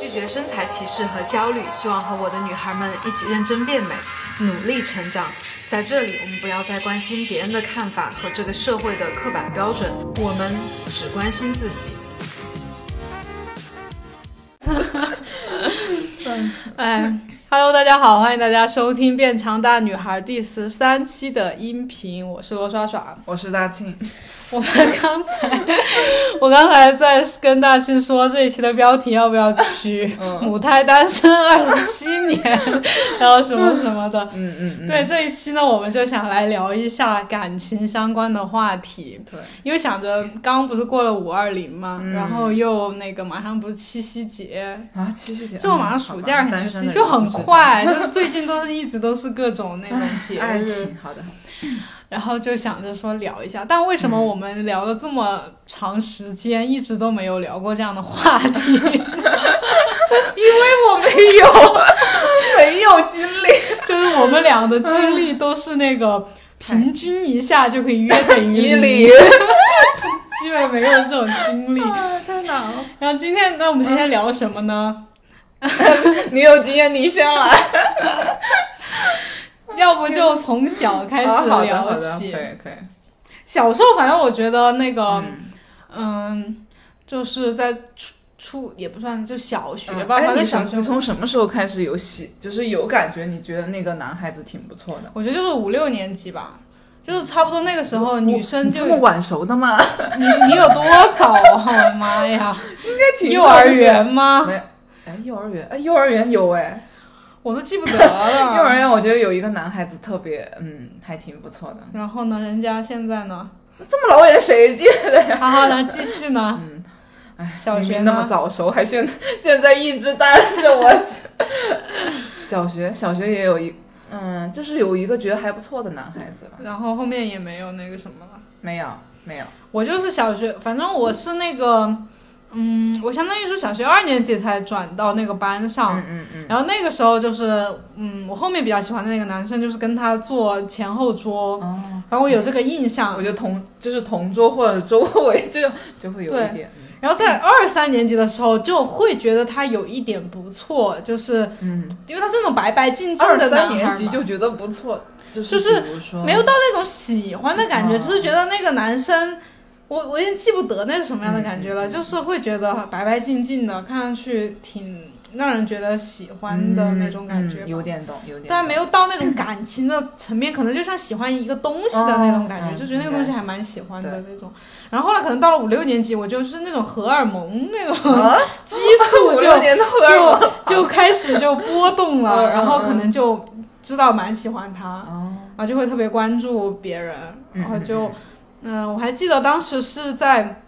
拒绝身材歧视和焦虑，希望和我的女孩们一起认真变美，努力成长。在这里，我们不要再关心别人的看法和这个社会的刻板标准，我们只关心自己。哎 ，Hello，大家好，欢迎大家收听《变强大女孩》第十三期的音频，我是罗耍耍，我是大庆。我们刚才，我刚才在跟大庆说这一期的标题要不要取 “母胎单身二十七年”，然后什么什么的。嗯嗯嗯。对这一期呢，我们就想来聊一下感情相关的话题。对，因为想着刚不是过了五二零嘛，然后又那个马上不是七夕节啊，七夕节就马上暑假开始，就很快，就是最近都是一直都是各种那种节日。好的。然后就想着说聊一下，但为什么我们聊了这么长时间，一直都没有聊过这样的话题？因为我没有没有经历，就是我们俩的经历都是那个平均一下就可以约等于零，基本没有这种经历，太难了。然后今天，那我们今天聊什么呢？你有经验，你先来。要不就从小开始聊起，可以可以。小时候，反正我觉得那个，嗯，就是在初初也不算就小学吧。反正小学。你从什么时候开始有喜，就是有感觉？你觉得那个男孩子挺不错的？我觉得就是五六年级吧，就是差不多那个时候，女生就这么晚熟的吗？你你有多早啊？我的妈呀！应该挺幼儿园吗？没，哎，幼儿园，哎，幼儿园有哎。我都记不得了。幼儿园我觉得有一个男孩子特别，嗯，还挺不错的。然后呢，人家现在呢？这么老远谁记得呀？好好来继续呢。嗯，哎，小学那么早熟，还现现在一直单着我。小学小学也有一，嗯，就是有一个觉得还不错的男孩子吧然后后面也没有那个什么了。没有，没有。我就是小学，反正我是那个。嗯，我相当于是小学二年级才转到那个班上，嗯嗯嗯，然后那个时候就是，嗯，我后面比较喜欢的那个男生就是跟他坐前后桌，哦，然后我有这个印象，我觉得同就是同桌或者周围就 就会有一点，然后在二三年级的时候就会觉得他有一点不错，就是，嗯，因为他这种白白净净的二三年级就觉得不错，就是没有到那种喜欢的感觉，只是觉得那个男生。我我已经记不得那是什么样的感觉了，就是会觉得白白净净的，看上去挺让人觉得喜欢的那种感觉，有点懂，有点。但没有到那种感情的层面，可能就像喜欢一个东西的那种感觉，就觉得那个东西还蛮喜欢的那种。然后后来可能到了五六年级，我就是那种荷尔蒙那种 激素 就就就开始就波动了，然后可能就知道蛮喜欢他，然后就会特别关注别人，然后就。嗯，我还记得当时是在，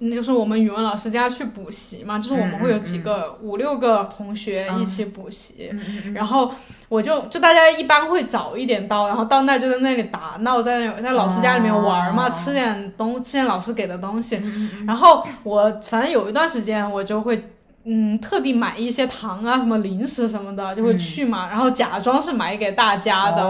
就是我们语文老师家去补习嘛，就是我们会有几个五六个同学一起补习，然后我就就大家一般会早一点到，然后到那就在那里打闹，在那在老师家里面玩嘛，吃点东吃点老师给的东西，然后我反正有一段时间我就会。嗯，特地买一些糖啊，什么零食什么的，就会去嘛，然后假装是买给大家的，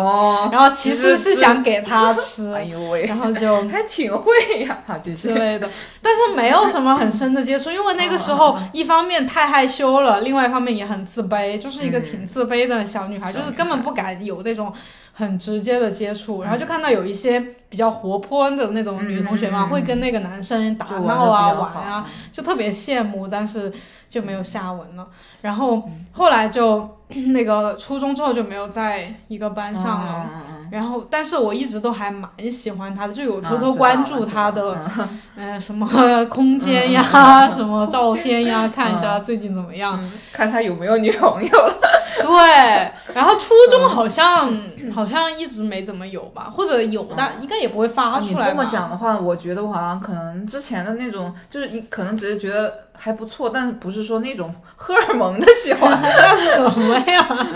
然后其实是想给他吃，哎呦喂，然后就 还挺会呀，之类的，但是没有什么很深的接触，因为那个时候 一方面太害羞了，另外一方面也很自卑，就是一个挺自卑的小女孩，就是根本不敢有那种很直接的接触，然后就看到有一些比较活泼的那种女同学嘛，会跟那个男生打闹啊玩啊，就特别羡慕，但是。就没有下文了，然后后来就那个初中之后就没有在一个班上了，然后但是我一直都还蛮喜欢他的，就有偷偷关注他的，嗯，什么 空间呀，什么照片呀，看一下最近怎么样，看他有没有女朋友了。对，然后初中好像好像一直没怎么有吧，或者有，但应该也不会发出来。你这么讲的话，我觉得我好像可能之前的那种，就是你可能只是觉得。还不错，但不是说那种荷尔蒙的喜欢，那是什么呀？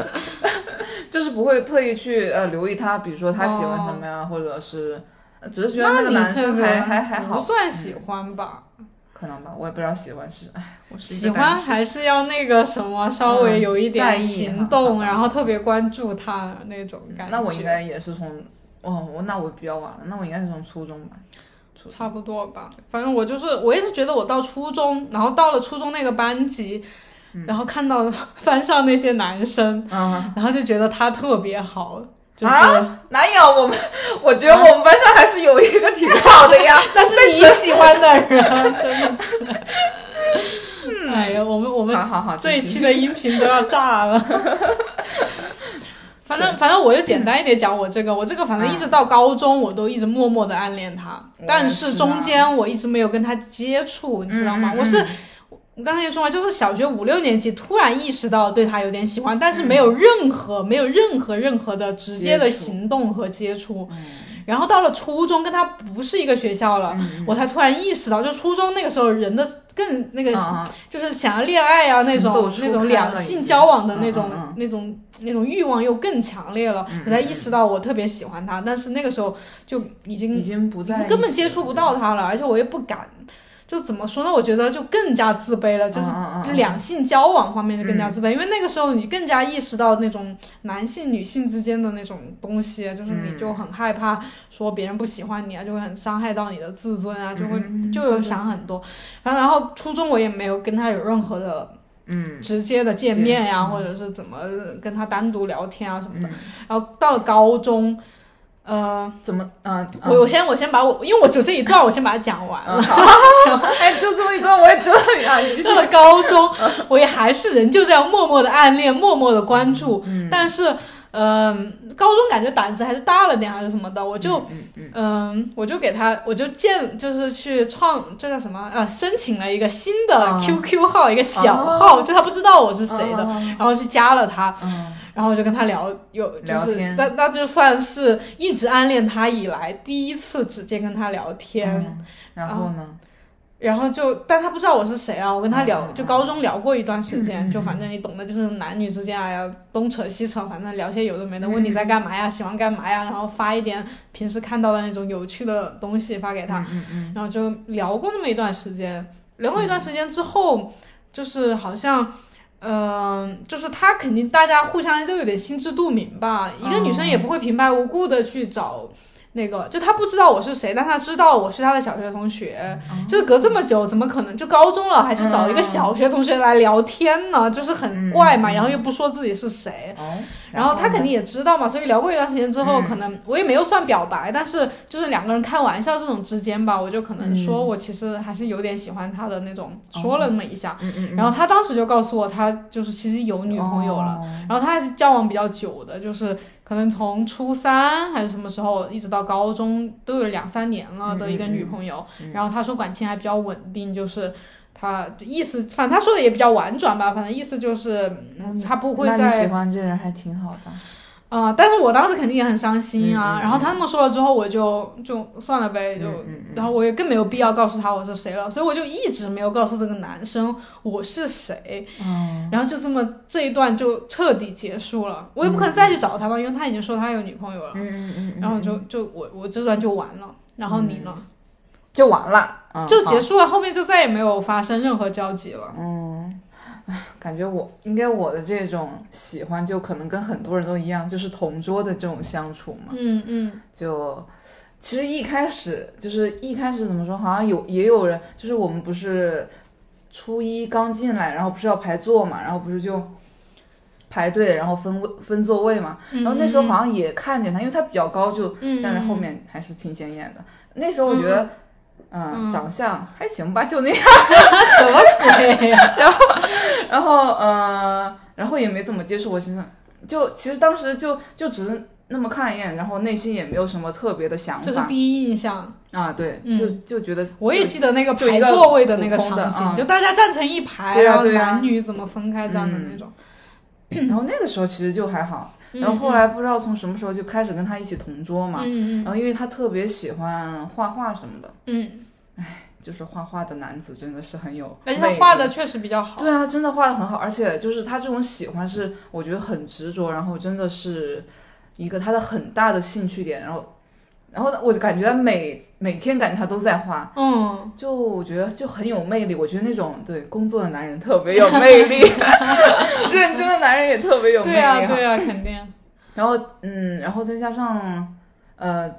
就是不会特意去呃留意他，比如说他喜欢什么呀，或者是只是觉得那个男生还还还好，不算喜欢吧？可能吧，我也不知道喜欢是哎，喜欢还是要那个什么，稍微有一点行动，然后特别关注他那种感觉。那我应该也是从哦，我那我比较晚了，那我应该是从初中吧。差不多吧，反正我就是，我一直觉得我到初中，然后到了初中那个班级，然后看到 班上那些男生，嗯然后就觉得他特别好，就是、啊，哪有我们？我觉得我们班上还是有一个挺好的呀。那是你喜欢的人，真的是。哎呀，我们我们这一期的音频都要炸了。反正反正我就简单一点讲我这个，我这个反正一直到高中我都一直默默的暗恋他，我但是中间我一直没有跟他接触，你知道吗？我是我刚才也说嘛，就是小学五六年级突然意识到对他有点喜欢，但是没有任何、没有任何任何的直接的行动和接触。然后到了初中，跟他不是一个学校了，嗯我才突然意识到，就初中那个时候人的更那个啊就是想要恋爱啊那种那种两性交往的那种、那种那种欲望又更强烈了，我才意识到我特别喜欢他，但是那个时候就已经已经不在，根本接触不到。他了，而且我又不敢。就怎么说呢？我觉得就更加自卑了，就是两性交往方面就更加自卑，因为那个时候你更加意识到那种男性女性之间的那种东西，就是嗯你就很害怕说别人不喜欢你啊，就会很伤害到你的自尊啊，就会嗯就有想很多。然后然后初中我也没有跟他有任何的嗯直接的见面呀、见或者是怎么跟他单独聊天啊什么的。嗯，然后到了高中，呃，怎么？嗯，我我先我先把我，因为我就这一段我先把它讲完了。哎，就这么一段，我也知道呀。你继续到了高中，我也还是仍旧这样默默的暗恋，默默的关注。嗯但是，嗯、高中感觉胆子还是大了点，还是什么的，我就。嗯我就给他，我就建，就是去创，这叫什么？呃，申请了一个新的啊 QQ 号，一个小号，就他不知道我是谁的，哦然后去加了他，嗯然后我就跟他聊，有就是那那就算是一直暗恋他以来第一次直接跟他聊天，嗯，然后呢？然后就，但他不知道我是谁啊，我跟他聊，就高中聊过一段时间，就反正你懂的，就是男女之间哎呀东扯西扯，反正聊些有的没的，问你在干嘛呀，喜欢干嘛呀，然后发一点平时看到的那种有趣的东西发给他，然后就聊过那么一段时间，聊过一段时间之后，就是好像，嗯、就是他肯定大家互相都有点心知肚明吧，一个女生也不会平白无故的去找。那个就他不知道我是谁，但他知道我是他的小学同学，就是隔这么久，怎么可能就高中了还去找一个小学同学来聊天呢？就是很怪嘛，然后又不说自己是谁，然后他肯定也知道嘛，所以聊过一段时间之后，嗯。可能我也没有算表白，但是就是两个人开玩笑这种之间吧，我就可能说我其实还是有点喜欢他的那种，说了那么一下。然后他当时就告诉我，他就是其实有女朋友了，哦。然后他还是交往比较久的，就是可能从初三还是什么时候，一直到高中都有两三年了的一个女朋友。然后他说感情还比较稳定，就是他意思，反正他说的也比较婉转吧，反正意思就是、嗯、他不会那你喜欢这人还挺好的。啊、但是我当时肯定也很伤心啊。嗯嗯嗯然后他那么说了之后，我就就算了呗，就、然后我也更没有必要告诉他我是谁了，所以我就一直没有告诉这个男生我是谁。嗯然后就这么这一段就彻底结束了，我也不可能再去找他吧，因为他已经说他有女朋友了。嗯嗯嗯，然后就就我我这段就完了，然后你呢？就完了，嗯就结束了，后面就再也没有发生任何交集了。嗯，唉感觉我应该我的这种喜欢，就可能跟很多人都一样，就是同桌的这种相处嘛。嗯嗯就其实一开始就是一开始怎么说，好像有也有人，就是我们不是初一刚进来，然后不是要排座嘛，然后不是就排队，然后分位分座位嘛，嗯，然后那时候好像也看见他，因为他比较高，就嗯站在后面还是挺显眼的。那时候我觉得。嗯，长相还行吧，就那样。什么鬼呀、然后呃，然后也没怎么接触过，其实就其实当时就就只是那么看一眼，然后内心也没有什么特别的想法。这是第一印象。啊，对，嗯。就就觉得我也记得那个排座位的那个场景，嗯就大家站成一排，然后男女怎么分开站的那种。然后那个时候其实就还好，嗯然后后来不知道从什么时候就开始跟他一起同桌嘛，然后因为他特别喜欢画画什么的，嗯，就是画画的男子真的是很有，而且他画的。确实比较好。对啊，真的画的很好，而且就是他这种喜欢是我觉得很执着，然后真的是一个他的很大的兴趣点，然后，然后我就感觉每每天感觉他都在花，嗯，就我觉得就很有魅力。我觉得那种对工作的男人特别有魅力，认真的男人也特别有魅力。对啊对啊，肯定。然后嗯，然后再加上呃，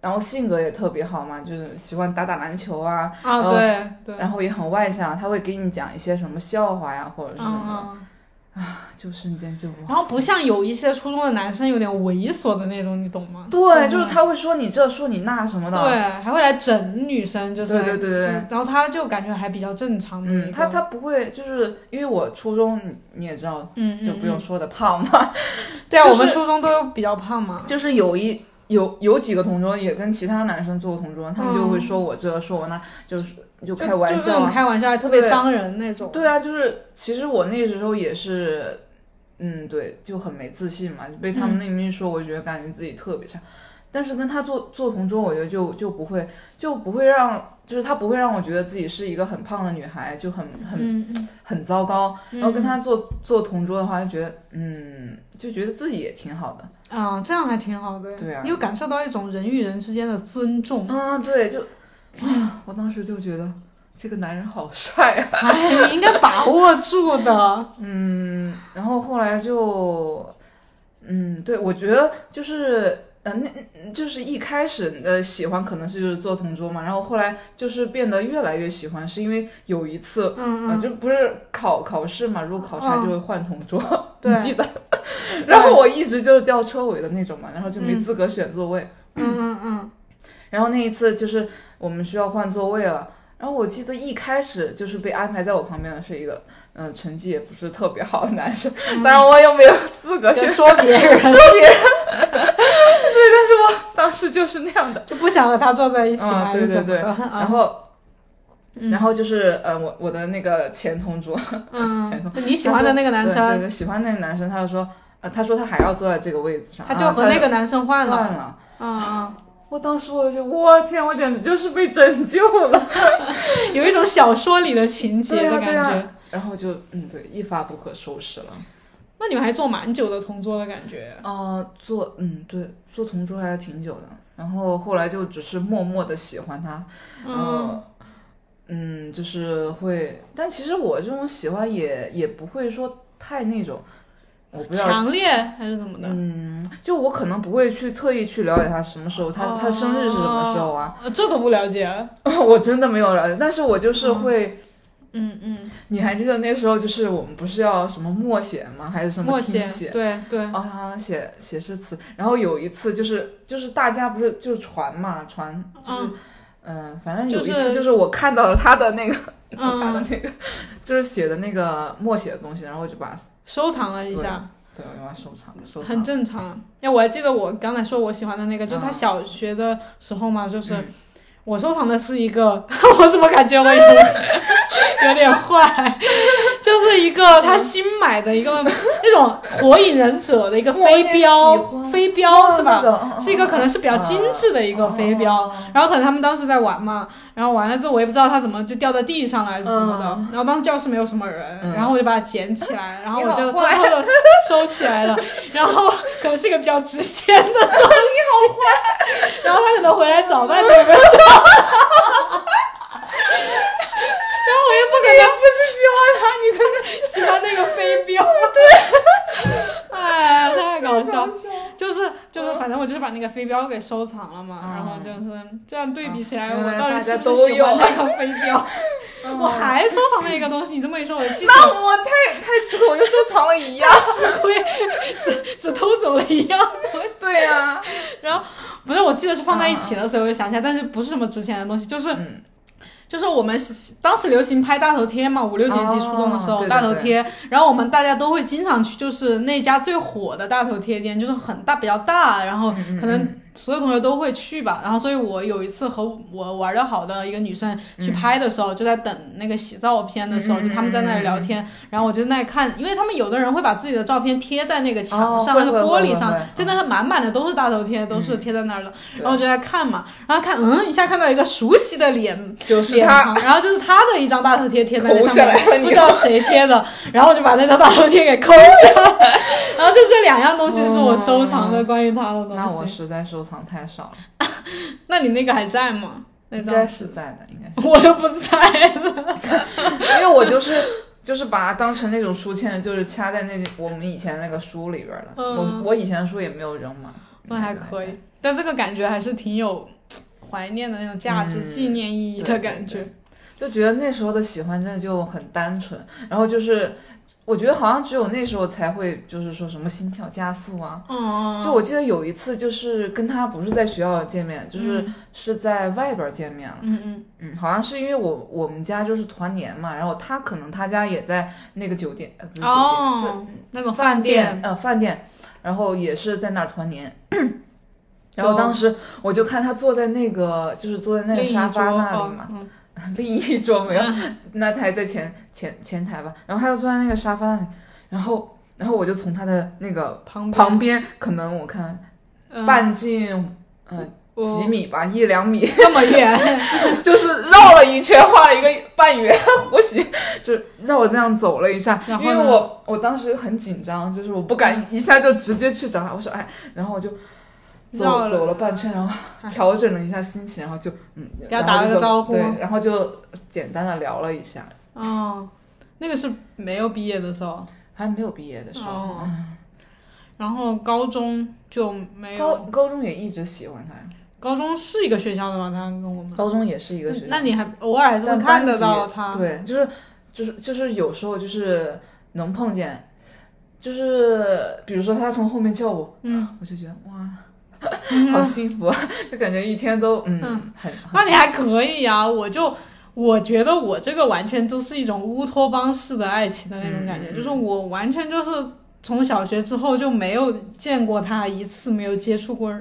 然然后性格也特别好嘛，就是喜欢打打篮球啊，啊，后对对，然后也很外向，他会给你讲一些什么笑话呀，或者是什么嗯嗯。的，就瞬间就然后不像有一些初中的男生有点猥琐的那种，你懂吗？对，就是他会说你这说你那什么的，对，还会来整女生，就是对对对对然后他就感觉还比较正常的，嗯，他他不会，就是因为我初中你你也知道，嗯就不用嗯说的胖嘛，对啊，我们初中都比较胖嘛，就是有一有有几个同桌也跟其他男生做过同桌，他们就会嗯说我这说我那，就是就就开玩笑啊。开玩笑还特别伤人那种。对啊，就是其实我那时候也是，嗯，对，就很没自信嘛，被他们那么一说，我觉得感觉自己特别差。但是跟他做做同桌，我觉得就就不会就不会让，就是他不会让我觉得自己是一个很胖的女孩，就很很很糟糕。然后跟嗯他做做同桌的话，就觉得嗯，就觉得自己也挺好的。啊，这样还挺好的。对啊你有感受到一种人与人之间的尊重。啊，对，就啊，我当时就觉得这个男人好帅啊。哎，你应该把握住的。嗯，然后后来就，嗯，对，我觉得就是。呃，那嗯就是一开始呃喜欢可能是就是做同桌嘛，然后后来就是变得越来越喜欢，是因为有一次，嗯啊，就不是考考试嘛，如果考差就会换同桌，对你记得？然后我一直就是吊车尾的那种嘛，然后就没嗯。资格选座位。嗯嗯嗯。然后那一次就是我们需要换座位了，然后我记得一开始就是被安排在我旁边的是一个，嗯、成绩也不是特别好的男生，当然我又没有资格去说别人，说别人，对，但是我当时就是那样的。就不想和他坐在一起嗯嘛，对对对？然后，嗯然后就是呃，我我的那个前同桌，嗯 前同，就你喜欢的那个男生对，对，喜欢那个男生，他就说，呃，他说他还要坐在这个位置上，他就啊和那个男生换了。换了。嗯嗯，我当时我就，我天，我简直就是被拯救了。有一种小说里的情节的感觉。啊然后就嗯，对，一发不可收拾了。那你们还做蛮久的同桌的感觉。呃，做嗯对，做同桌还是挺久的。然后后来就只是默默的喜欢他，然后嗯嗯，就是会，但其实我这种喜欢也也不会说太那种，我不知道。强烈还是怎么的？嗯，就我可能不会去特意去了解他什么时候，他、他生日是什么时候啊？哦？这都不了解。我真的没有了解，但是我就是会，嗯嗯，你还记得那时候就是我们不是要什么默写吗？还是什么默听写，对对。哦，好像写写诗词，然后有一次就是就是大家不是就是传嘛，传就是嗯嗯、反正有一次就是我看到了他的那个、嗯 他的那个就是写的那个默写的东西，然后我就把收藏了一下，对我把它收藏收藏很正常。哎，我还记得我刚才说我喜欢的那个，就是他啊小学的时候嘛，就是嗯我收藏的是一个，我怎么感觉我有 有点坏？就是一个他新买的一个那种火影忍者的一个 飞镖，飞镖是吧？是一个可能是比较精致的一个飞镖，哦然后可能他们当时在玩嘛，然后完了之后我也不知道它怎么就掉在地上了还是怎么的，嗯。然后当时教室没有什么人，嗯。然后我就把它捡起来，然后我就偷偷的收起来了，然后可能是一个比较值钱的东西，你好坏，然后他可能回来找，但是没有找。然后我又不是喜欢他，你真的喜欢那个飞镖，对，哎，太搞笑了。就是就是，反正我就是把那个飞镖给收藏了嘛，嗯然后就是这样对比起来，嗯我到底是不是喜欢那个飞镖？嗯 我还收藏了一个东西，你这么一说，我记得那我太太吃亏，我就收藏了一样。吃亏，只只偷走了一样东西。对 呀、不是，我记得是放在一起的，所以我就想起来，但是不是什么值钱的东西，就是。嗯就是我们当时流行拍大头贴嘛，五六年级哦初中的时候，大头贴，然后我们大家都会经常去，就是那家最火的大头贴店，就是很大比较大，然后嗯。可能所有同学都会去吧。然后所以我有一次和我玩的好的一个女生去拍的时候，就在等那个洗照片的时候，嗯就他们在那里聊天，然后我就在那看，因为他们有的人会把自己的照片贴在那个墙上、哦那个玻璃上就那个满满的都是大头贴，都是贴在那儿的。然后我就在看嘛，然后看，嗯，一下看到一个熟悉的脸，就是他。然后就是他的一张大头贴贴在那上面，不知道谁贴的，然后我就把那张大头贴给抠下来，然后就这两样东西是我收藏的关于他的东西。那我实在收藏太少了，那你那个还在吗？那张应该是在的，应该是，我都不在了。因为我就是就是把它当成那种书签，就是掐在那我们以前那个书里边了。嗯我我以前的书也没有扔嘛，那还可以。但这个感觉还是挺有怀念的那种价值、纪念意义的感觉。就觉得那时候的喜欢真的就很单纯，然后就是我觉得好像只有那时候才会就是说什么心跳加速啊。嗯就我记得有一次就是跟他不是在学校见面，就是是在外边见面了。嗯嗯嗯，好像是因为我我们家就是团年嘛，然后他可能他家也在那个酒店，呃不是酒店，哦就那个饭店，呃饭店，然后也是在那儿团年。然后当时我就看他坐在那个，就是坐在那个沙发那里嘛，嗯 另一桌没有，那他还在前前前台吧。然后他就坐在那个沙发那里，然后然后我就从他的那个旁旁边，可能我看嗯。半径呃几米吧，一两米，这么远，就是绕了一圈，画了一个半圆弧形，就是绕我这样走了一下。因为我我当时很紧张，就是我不敢一下就直接去找他，我说哎，然后我就走走了半圈，然后调整了一下心情，然后就嗯，给他打了个招呼对，然后就简单的聊了一下，哦，那个是没有毕业的时候，还没有毕业的时候，哦嗯。然后高中就没高有，高高中也一直喜欢他呀，高中是一个学校的吗？他跟我们，高中也是一个学校，那你还偶尔还是会看得到他，对，就是就是就是有时候就是能碰见，就是比如说他从后面叫我，嗯，我就觉得哇，好幸福啊，就感觉一天都嗯那你还可以啊，我就。我觉得我这个完全都是一种乌托邦式的爱情的那种感觉，就是我完全就是从小学之后就没有见过他一次，没有接触过，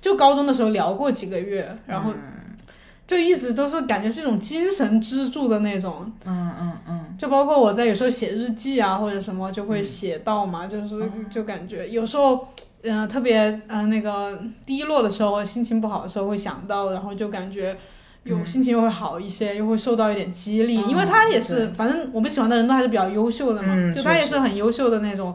就高中的时候聊过几个月，然后嗯就一直都是感觉是一种精神支柱的那种，嗯嗯嗯。就包括我在有时候写日记啊或者什么就会写到嘛，就是嗯就感觉有时候。嗯、特别嗯、呃那个低落的时候，心情不好的时候会想到，然后就感觉有嗯心情又会好一些，又会受到一点激励，嗯因为他也是，反正我们喜欢的人都还是比较优秀的嘛，嗯就他也是是很优秀的那种，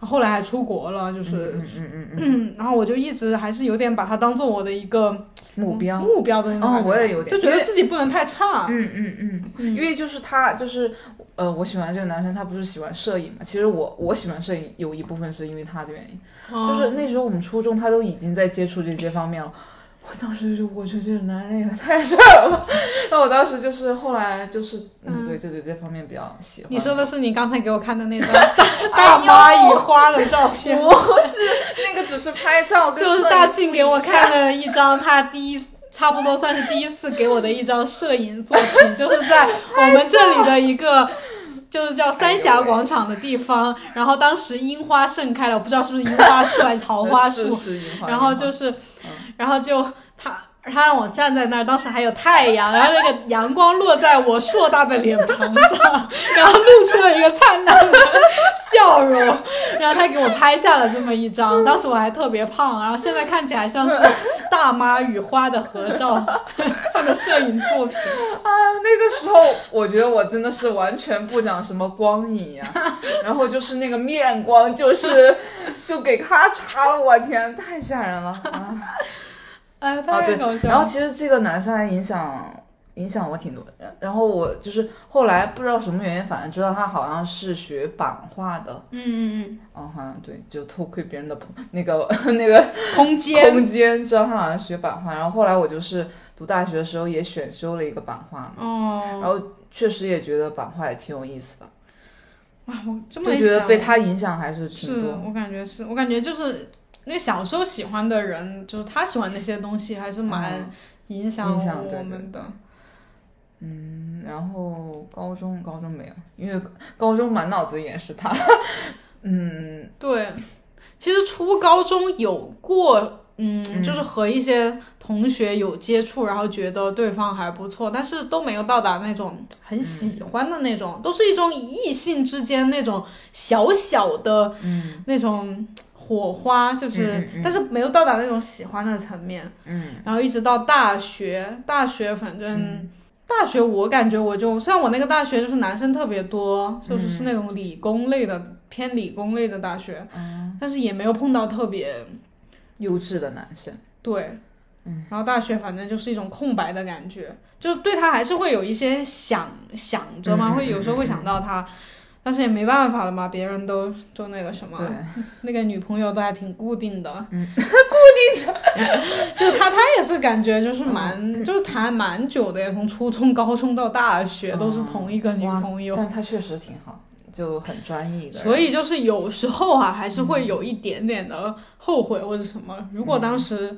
后来还出国了，就是，嗯嗯嗯 然后我就一直还是有点把他当做我的一个目标，目标的那种哦，我也有点。就觉得自己不能太差，嗯嗯嗯，因为就是他就是呃，我喜欢这个男生，他不是喜欢摄影嘛？其实我我喜欢摄影有一部分是因为他的原因，哦就是那时候我们初中他都已经在接触这些方面了。我当时就我觉得这个男人也太帅了吧，然后我当时就是后来就是嗯，对，就对这方面比较喜欢。你说的是你刚才给我看的那张 大大妈与花的照 片，不是那个，只是拍照就是大庆给我看的一张他第一。差不多算是第一次给我的一张摄影作品，就是在我们这里的一个，就是叫三峡广场的地方。然后当时樱花盛开了，我不知道是不是樱花树还是桃花树，是是樱花然后就是，然后就他他让我站在那儿，当时还有太阳，然后那个阳光落在我硕大的脸庞上，然后露出了一个灿烂的笑容，然后他给我拍下了这么一张，当时我还特别胖，然后现在看起来像是大妈与花的合照，他的摄影作品。啊，那个时候我觉得我真的是完全不讲什么光影呀、然后就是那个面光，就是就给咔嚓了，我天，太吓人了啊！哎，啊，太对搞，笑了。然后其实这个男生还影响影响我挺多，然然后我就是后来不知道什么原因，反正知道他好像是学版画的，嗯嗯嗯，哦好像对，就偷窥别人的朋那个那个嗯，空间空间，知道他好像学版画，然后后来我就是读大学的时候也选修了一个版画嘛，哦，然后确实也觉得版画也挺有意思的，哇，我这么就觉得被他影响还是挺是多。我感觉是我感觉就是那小时候喜欢的人，就是他喜欢那些东西，还是蛮嗯影响影响我们的。嗯，然后高中高中没有，因为高中满脑子也是他。嗯，对，其实初高中有过，嗯，嗯就是和一些同学有接触，然后觉得对方还不错，但是都没有到达那种很喜欢的那种，都是一种异性之间那种小小的，嗯，那种火花，就是，嗯嗯嗯但是没有到达那种喜欢的层面。嗯然后一直到大学，大学反正、大学我感觉我就虽然我那个大学就是男生特别多，就是是那种理工类的、偏理工类的大学，嗯，但是也没有碰到特别优质的男生。对。嗯然后大学反正就是一种空白的感觉，就是对他还是会有一些想想着嘛，会有时候会想到他，但是也没办法了嘛，别人都都那个什么，，那个女朋友都还挺固定的，嗯，固定的，就他他也是感觉就是蛮、嗯。就是谈蛮久的，从初中、高中到大学都是同一个女朋友，但他确实挺好，就很专一的。所以就是有时候啊，还是会有一点点的后悔或者什么。如果当时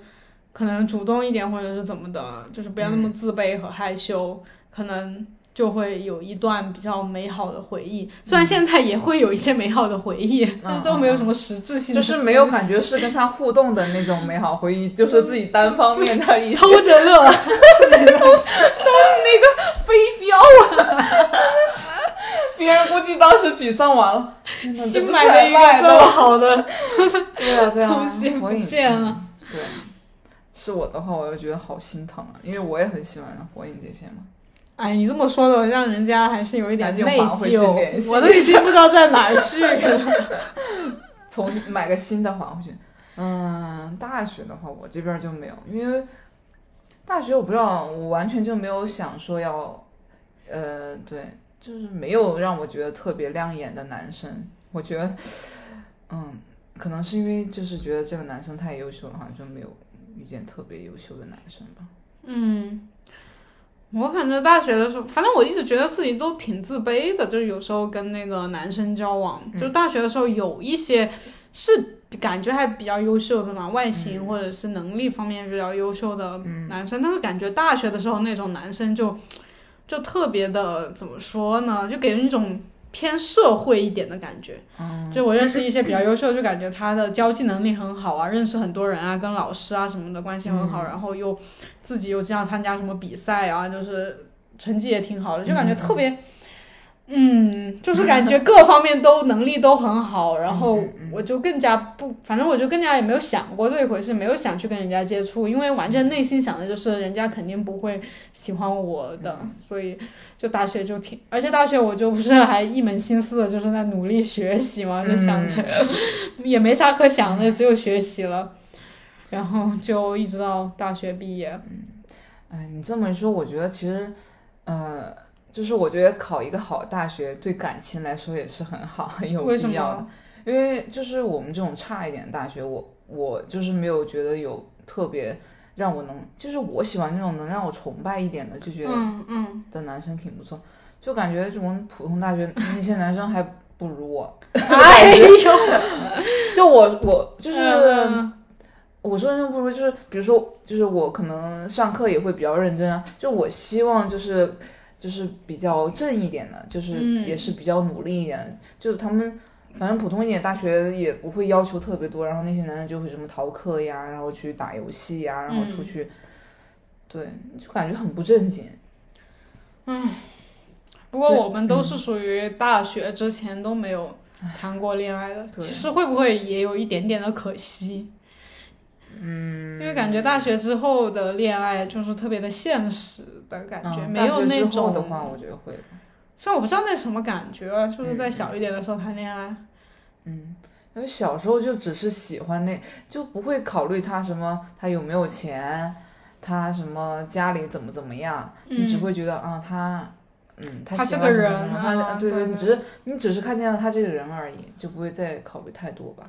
可能主动一点，或者是怎么的，就是不要那么自卑和害羞，可能就会有一段比较美好的回忆。虽然现在也会有一些美好的回忆，但是都没有什么实质性的，就是没有感觉是跟他互动的那种美好回忆，就是自己单方面的偷着乐。飞镖啊！别人估计当时沮丧完了，新买了一个这么好的，对啊对啊，东西不火影见了。嗯对，是我的话，我就觉得好心疼啊，因为我也很喜欢火影这些嘛。哎，你这么说的，让人家还是有一点内疚，我都已经不知道在哪儿去了。从买个新的还回去。嗯，大学的话，我这边就没有，因为大学我不知道，我完全就没有想说要，呃，对，就是没有让我觉得特别亮眼的男生。我觉得，嗯，可能是因为就是觉得这个男生太优秀了，好像就没有遇见特别优秀的男生吧。嗯，我反正大学的时候，反正我一直觉得自己都挺自卑的，就是有时候跟那个男生交往，嗯就大学的时候有一些是感觉还比较优秀的嘛，外嗯形或者是能力方面比较优秀的男生，但是感觉大学的时候那种男生就就特别的怎么说呢，就给人一种。偏社会一点的感觉，嗯，就我认识一些比较优秀，就感觉他的交际能力很好啊，认识很多人啊，跟老师啊什么的关系很好，然后又自己又经常参加什么比赛啊，就是成绩也挺好的，就感觉特别，嗯，就是感觉各方面都能力都很好，然后我就更加不，反正我就更加也没有想过这一回事，没有想去跟人家接触，因为完全内心想的就是人家肯定不会喜欢我的，所以就大学就挺，而且大学我就不是还一门心思的就是在努力学习嘛，就想着、也没啥可想的，只有学习了，然后就一直到大学毕业，嗯哎，你这么一说，我觉得其实，呃，就是我觉得考一个好大学对感情来说也是很好，很有必要的么。？因为就是我们这种差一点的大学，我我就是没有觉得有特别让我能，就是我喜欢那种能让我崇拜一点的，就觉得嗯嗯，的男生挺不错。就感觉这种普通大学那些男生还不如我。哎呦，就我我就是。嗯我说认真不如，就是比如说，就是我可能上课也会比较认真啊，就我希望就是就是比较正一点的，就是嗯也是比较努力一点的，就他们反正普通一点大学也不会要求特别多，然后那些男生就会什么逃课呀，然后去打游戏呀，然后出去，对，就感觉很不正经。不过我们都是属于大学之前都没有谈过恋爱的，对其实会不会也有一点点的可惜？嗯，因为感觉大学之后的恋爱就是特别的现实的感觉，嗯没有那大学之后种的话，我觉得会。虽然我不知道那什么感觉啊，就是在小一点的时候谈恋爱，嗯因为小时候就只是喜欢那，就不会考虑他什么，他有没有钱，他什么家里怎么怎么样，你只会觉得啊，他，嗯，他这个人他对对你只是你只是看见了他这个人而已，就不会再考虑太多吧。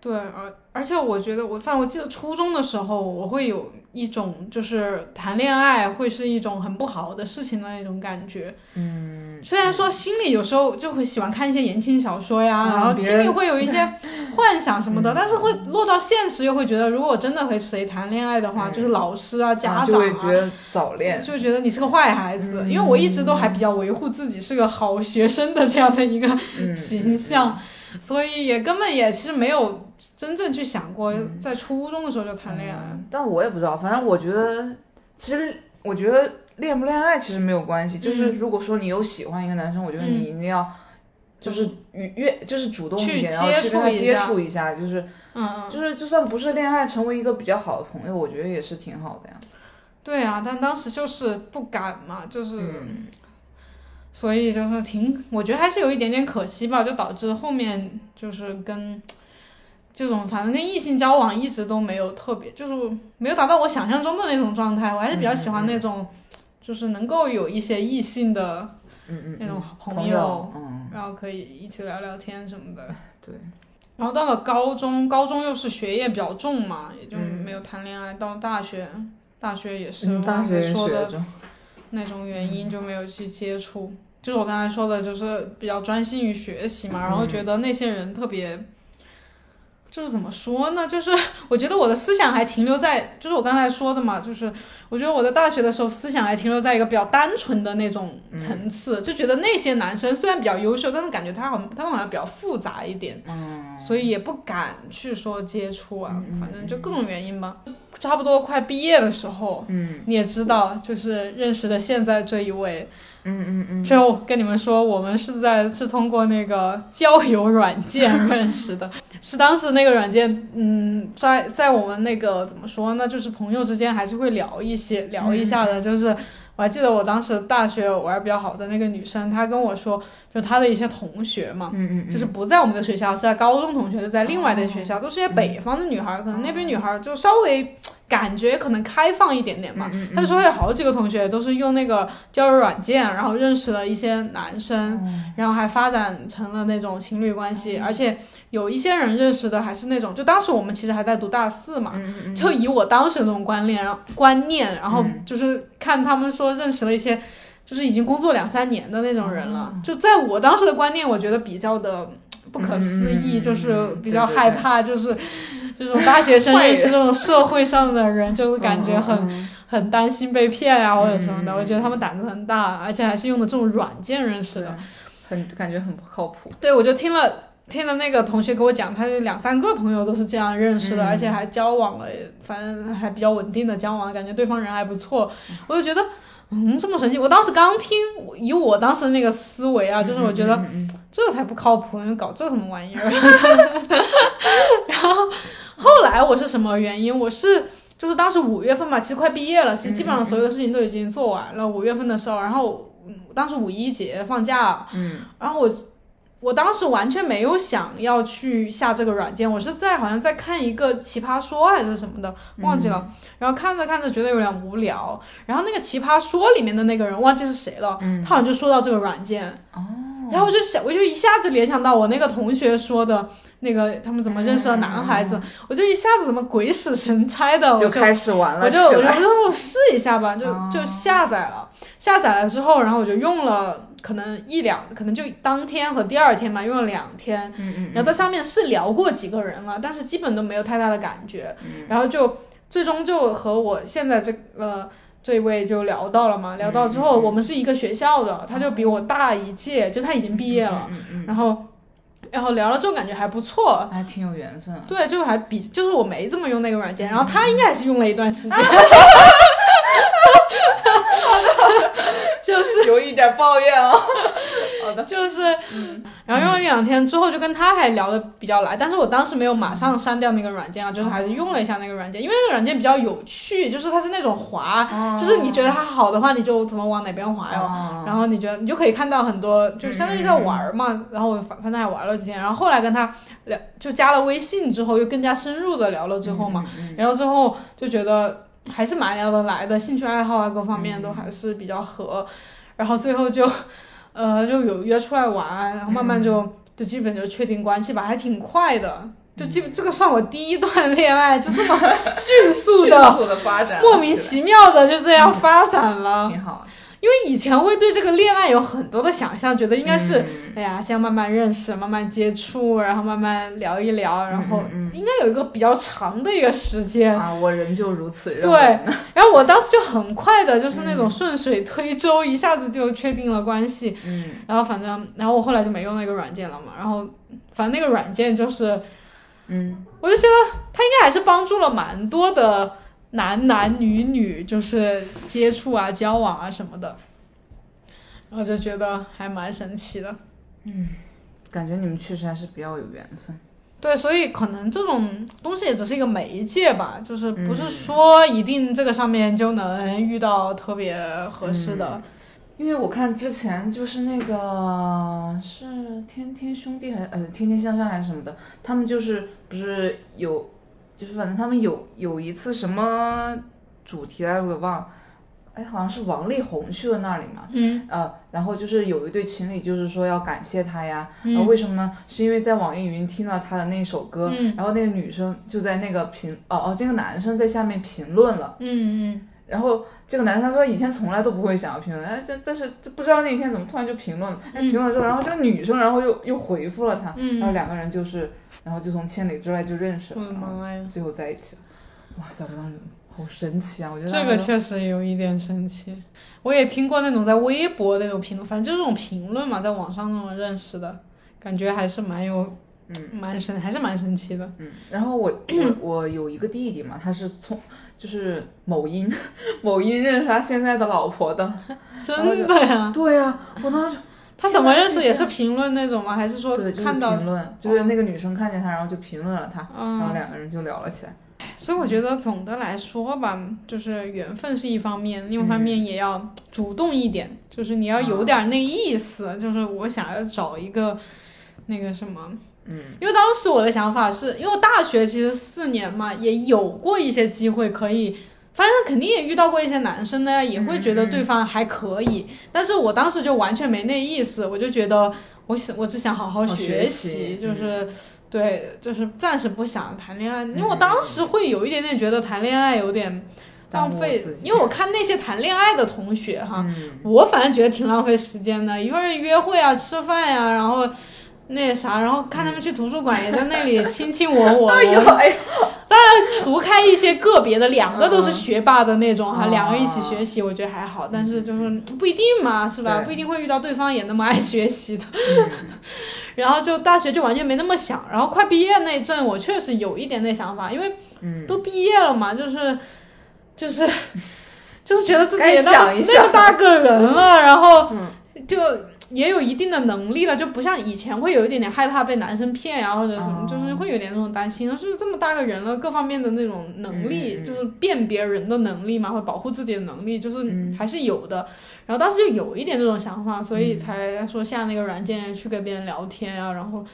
对，而而且我觉得我，反正我记得初中的时候，我会有一种就是谈恋爱会是一种很不好的事情的那种感觉。嗯，虽然说心里有时候就会喜欢看一些言情小说呀，啊然后心里会有一些 幻想什么的，但是会落到现实又会觉得，如果我真的和谁谈恋爱的话，就是老师啊、家啊就长会觉得早恋，就觉得你是个坏孩子，因为我一直都还比较维护自己是个好学生的这样的一个嗯。形象，所以也根本也其实没有真正去想过在初中的时候就谈恋爱。嗯但我也不知道，反正我觉得，其实我觉得恋不恋爱其实没有关系，就是如果说你有喜欢一个男生，我觉得你一定要。就是愉悦，就是主动一点，去然后去跟他接接触一下触一下，就是嗯嗯，就是就算不是恋爱，成为一个比较好的朋友，我觉得也是挺好的呀。对啊，但当时就是不敢嘛，就是，嗯所以就是挺，我觉得还是有一点点可惜吧，就导致后面就是跟这种反正跟异性交往一直都没有特别，就是没有达到我想象中的那种状态。我还是比较喜欢那种，就是能够有一些异性的那种朋朋友嗯，然后可以一起聊聊天什么的。对，然后到了高中，高中又是学业比较重嘛，也就嗯没有谈恋爱。到了大学，大学也是大学才说的那种原因就没有去接触。就是我刚才说的，就是比较专心于学习嘛，然后觉得那些人特别，就是怎么说呢？就是我觉得我的思想还停留在，就是我刚才说的嘛，就是我觉得我在大学的时候思想还停留在一个比较单纯的那种层次，就觉得那些男生虽然比较优秀，但是感觉他好他们好像比较复杂一点，嗯，所以也不敢去说接触啊，反正就各种原因吧。差不多快毕业的时候，嗯。你也知道，就是认识的现在这一位，嗯嗯嗯，就跟你们说，我们是在是通过那个交友软件认识的，是当时那个软件，嗯，在在我们那个怎么说呢，就是朋友之间还是会聊一些聊一下的，就是。我还记得我当时大学玩比较好的那个女生，她跟我说，就他的一些同学嘛，嗯嗯嗯，就是不在我们的学校，是在高中同学，在另外的学校，都是些北方的女孩儿，可能那边女孩儿就稍微感觉可能开放一点点嘛。嗯她就说有好几个同学都是用那个交友软件，然后认识了一些男生，然后还发展成了那种情侣关系，而且有一些人认识的还是那种，就当时我们其实还在读大四嘛，就以我当时的那种观念，然后观念，然后就是看他们说认识了一些。就是已经工作两三年的那种人了，就在我当时的观念，我觉得比较的不可思议，嗯就是比较害怕，就是这种大学生认识这种社会上的人，就是 感觉很、嗯很担心被骗啊或者什么的。嗯我觉得他们胆子很大，而且还是用的这种软件认识的。很感觉很不靠谱。对，我就听了听了那个同学给我讲，他就两三个朋友都是这样认识的，嗯而且还交往了，反正还比较稳定的交往，感觉对方人还不错，我就觉得。嗯，这么神奇！我当时刚听，以我当时那个思维啊，就是我觉得嗯嗯这才不靠谱，你搞这什么玩意儿？然后后来我是什么原因？我是就是当时五月份嘛，其实快毕业了，其实基本上所有的事情都已经做完了。五月份的时候，然后嗯当时五一节放假，嗯然后我我当时完全没有想要去下这个软件，我是在好像在看一个奇葩说还是什么的，忘记了。然后看着看着觉得有点无聊，然后那个奇葩说里面的那个人忘记是谁了，他好像就说到这个软件，哦，然后我就想，我就一下子联想到我那个同学说的那个他们怎么认识的男孩子，我就一下子怎么鬼使神差的，我就开始玩了我就我就试一下吧，就就下载了，下载了之后，然后我就用了可能一两，可能就当天和第二天嘛，用了两天，嗯嗯然后在上面是聊过几个人了，但是基本都没有太大的感觉，嗯。然后就最终就和我现在这呃这位就聊到了嘛，聊到之后、我们是一个学校的，他就比我大一届，就他已经毕业了，嗯嗯然后然后聊了之后感觉还不错，嗯，还挺有缘分。啊。对，就还比就是我没怎么用那个软件，然后他应该还是用了一段时间，就是有一点抱怨哦。好的，就是，然后用了一两天之后，就跟他还聊的比较来，但是我当时没有马上删掉那个软件啊，就是还是用了一下那个软件，因为那个软件比较有趣，就是它是那种滑，就是你觉得它好的话，你就怎么往哪边滑哟。哦然后你觉得你就可以看到很多，就相当于在玩儿嘛。然后我反反正还玩了几天，然后后来跟他聊，就加了微信之后，又更加深入的聊了之后嘛，然后之后就觉得还是蛮聊得来的，兴趣爱好啊各方面都还是比较合，然后最后就，呃，就有约出来玩，然后慢慢就、就基本就确定关系吧，还挺快的。就基本这个算我第一段恋爱，就这么 迅速的迅、速的发展，莫名其妙的就这样发展了。挺好。因为以前会对这个恋爱有很多的想象，觉得应该是，嗯哎呀，先慢慢认识，慢慢接触，然后慢慢聊一聊，然后嗯应该有一个比较长的一个时间。啊，我人就如此认对。，然后我当时就很快的，就是那种顺水推舟，一下子就确定了关系。嗯然后反正，然后我后来就没用那个软件了嘛。然后反正那个软件就是，嗯我就觉得它应该还是帮助了蛮多的男男女女，就是接触啊、交往啊什么的。然后就觉得还蛮神奇的。嗯感觉你们确实还是比较有缘分。对，所以可能这种东西也只是一个媒介吧，就是不是说一定这个上面就能遇到特别合适的。因为我看之前就是那个是天天兄弟还呃天天向上还是什么的，他们就是不是有，就是反正他们有有一次什么主题来着我给忘了，哎，好像是王力宏去了那里嘛，嗯。呃，然后就是有一对情侣，就是说要感谢他呀，嗯。为什么呢？是因为在网易云听到他的那首歌，嗯。然后那个女生就在那个评，哦哦，这个男生在下面评论了，嗯嗯然后这个男生他说以前从来都不会想要评论，哎，这但是这不知道那天怎么突然就评论了，哎，评论了之后，然后这个女生然后又又回复了他，然后嗯，两个人就是，然后就从千里之外就认识了！最后在一起了。哇塞，我当时好神奇啊！我觉得这个确实有一点神奇。我也听过那种在微博那种评论，反正就这种评论嘛，在网上那种认识的，感觉还是蛮有，嗯，蛮神，还是蛮神奇的。嗯，然后我 我我有一个弟弟嘛，他是从就是某音 某音认识他现在的老婆的。真的呀？对呀、我当时他怎么认识？也是评论那种吗？还是说对就是看到？评论，就是那个女生看见他，然后就评论了他，然后嗯，两个人就聊了起来。所以我觉得总的来说吧，就是缘分是一方面，另一方面也要主动一点，就是你要有点那意思，就是我想要找一个那个什么。嗯。因为当时我的想法是，因为我大学其实四年嘛，也有过一些机会可以，反正肯定也遇到过一些男生呢，也会觉得对方还可以，但是我当时就完全没那意思，我就觉得我想我只想好好好学学习就是。对，就是暂时不想谈恋爱，因为我当时会有一点点觉得谈恋爱有点浪费因为我看那些谈恋爱的同学哈，嗯，我反正觉得挺浪费时间的，一会儿约会啊、吃饭呀、然后那啥，然后看他们去图书馆也在那里亲亲我我。哎 呦我哎呦，除开一些个别的，两个都是学霸的那种哈，嗯两个一起学习，我觉得还好，但是就是不一定嘛，是吧？不一定会遇到对方也那么爱学习的。嗯。然后就大学就完全没那么想，然后快毕业那阵，我确实有一点那想法，因为嗯，都毕业了嘛，就是就是 就是觉得自己也那么大个人了，然后嗯就也有一定的能力了，就不像以前会有一点点害怕被男生骗呀、或者什么，哦。就是会有点那种担心，就是这么大个人了，各方面的那种能力，就是辨别人的能力嘛，或者保护自己的能力，就是嗯。还是有的。然后当时就有一点这种想法，所嗯以才说下那个软件去跟别人聊天啊，然后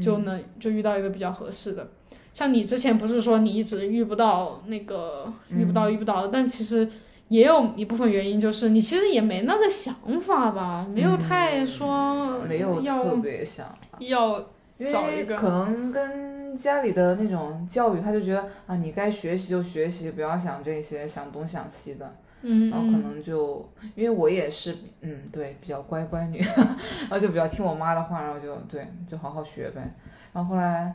就嗯。能就遇到一个比较合适的。像你之前不是说你一直遇不到那个遇不嗯到遇不到的，但其实也有一部分原因就是你其实也没那个想法吧，没有太说没有特别想。要因找一个为可能跟家里的那种教育，他就觉得啊，你该学习就学习，不要想这些，想东想西的。嗯然后可嗯能就因为我也是，嗯，对，比较乖乖女，然后就比较听我妈的话，然后就对，就好好学呗。然后后来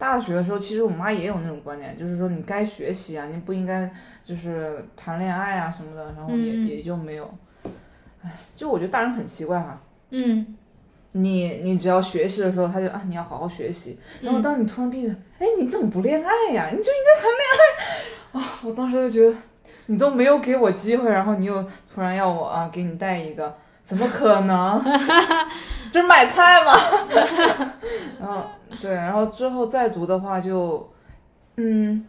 大学的时候，其实我妈也有那种观点，就是说你该学习啊，你不应该就是谈恋爱啊什么的，然后也、嗯也就没有。唉，就我觉得大人很奇怪哈、嗯你你只要学习的时候，他就啊你要好好学习，然后当你突然闭着，哎你怎么不恋爱呀？你就应该谈恋爱啊！我当时就觉得你都没有给我机会，然后你又突然要我啊给你带一个，怎么可能？这是买菜吗？然 后对，然后之后再读的话就，嗯，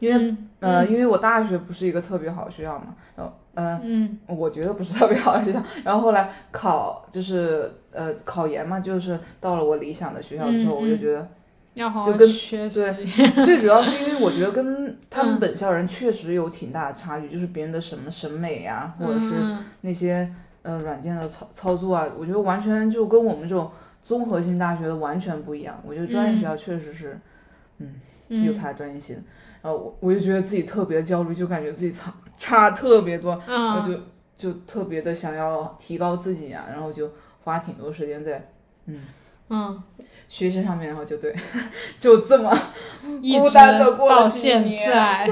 因为、嗯呃因为我大学不是一个特别好的学校嘛，然后呃嗯。我觉得不是特别好的学校，然后后来考就是呃考研嘛，就是到了我理想的学校之后，嗯嗯我就觉得要跟好学习，对最主要是因为我觉得跟他嗯。们本校人确实有挺大的差距，就是别人的什么审美呀、或者是嗯。那些呃软件的操操作啊，我觉得完全就跟我们这种综合性大学的完全不一样。我觉得专业学校确实是有嗯。它的专业性，然后我我就觉得自己特别焦虑，就感觉自己差差特别多，我嗯就就特别的想要提高自己啊，然后就花挺多时间在嗯嗯，学习上面，然后就对，就这么孤单的过到现年在。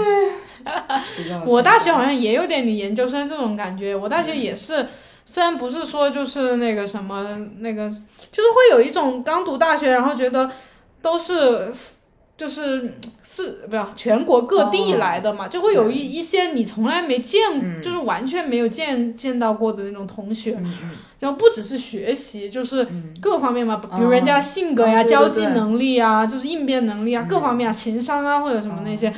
直到 我大学好像也有点你研究生这种感觉，我大学也是，虽然不是说就是那个什么那个，就是会有一种刚读大学，然后觉得都是就是是不是全国各地哦来的嘛，就会有一对一些你从来没见，嗯。就是完全没有见见到过的那种同学，然后不只是学习，就是嗯。各方面嘛，比如人家性格呀、交际能力啊，就是应变能力啊，嗯。各方面啊，情商啊或者什么那些，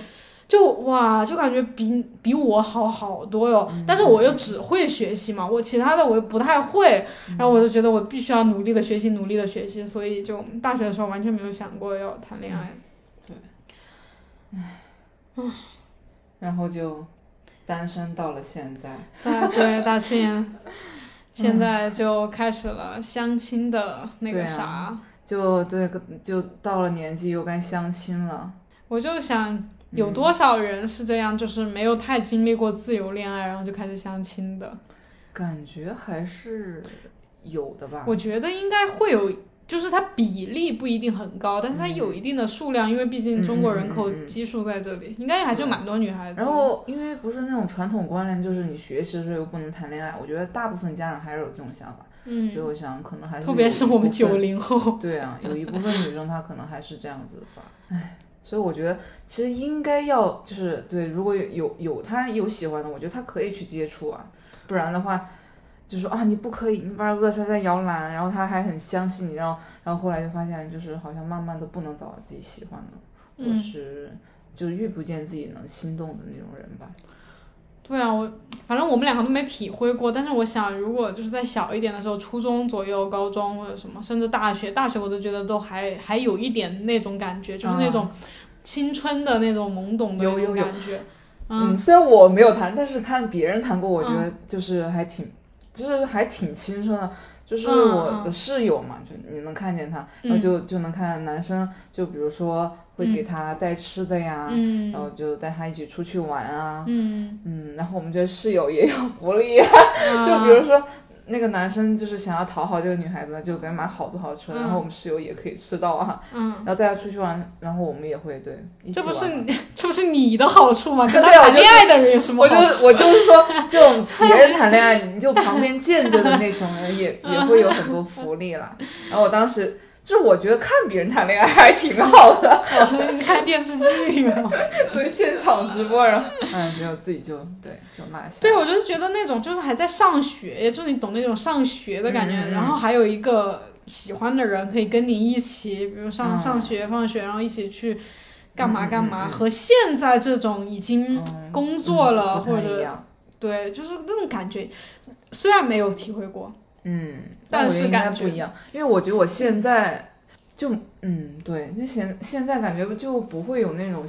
就哇，就感觉比比我好好多哟。嗯但是我又只会学习嘛，我其他的我又不太会，嗯然后我就觉得我必须要努力的学习，努力的学习，所以就大学的时候完全没有想过要谈恋爱。对然后就单身到了现在。大对大庆，现在就开始了相亲的那个对啊啥。就对，就到了年纪又该相亲了。我就想，有多嗯少人是这样，就是没有太经历过自由恋爱，然后就开始相亲的？感觉还是有的吧。我觉得应该会有，就是它比例不一定很高，但是它有一定的数量，因为毕竟中国人口基数在这里，应该还是有蛮多女孩子。然后，因为不是那种传统观念，就是你学习的时候又不能谈恋爱，我觉得大部分家长还是有这种想法，所以嗯，我想可能还是特别是我们九零后，对啊，有一部分女生她可能还是这样子的吧。唉，所以我觉得其实应该要就是对，如果有有他有喜欢的，我觉得他可以去接触啊，不然的话。就说啊，你不可以，你把扼杀在摇篮，然后他还很相信你，然后，然后后来就发现，就是好像慢慢的不能找到自己喜欢的，或嗯，是就遇不见自己能心动的那种人吧。对啊，我反正我们两个都没体会过，但是我想，如果就是在小一点的时候，初中左右、高中或者什么，甚至大学，大学我都觉得都还还有一点那种感觉，就是那种青春的那种懵懂的那有有有种感觉。嗯，虽然我没有谈，但是看别人谈过，我觉得就是还挺，就是还挺青春的。就是我的室友嘛，就你能看见他，然后就就能看男生，就比如说会给他带吃的呀，嗯。然后就带他一起出去玩啊，嗯，嗯，然后我们这室友也有福利啊，就比如说。那个男生就是想要讨好这个女孩子，就给她买好多好吃的，嗯然后我们室友也可以吃到啊，嗯，然后带她出去玩，然后我们也会对这不是这不是你的好处吗？跟他谈恋爱的人有什么我就好处？我就是说，这种别人谈恋爱，你就旁边见着的那种人也，也会有很多福利啦。然后我当时就是我觉得看别人谈恋爱还挺好的，看电视剧嘛。对，现场直播，然后。嗯，只有自己就对就落下。对，我就是觉得那种就是还在上学，就你懂那种上学的感觉，然后还有一个喜欢的人可以跟你一起，比如上、嗯。上学、放学，然后一起去干嘛干嘛，嗯。嗯和现在这种已经嗯工作了、或者，对，就是那种感觉，虽然没有体会过，嗯，但是感觉不一样，因为我觉得我现在就嗯对，那现现在感觉就不会有那种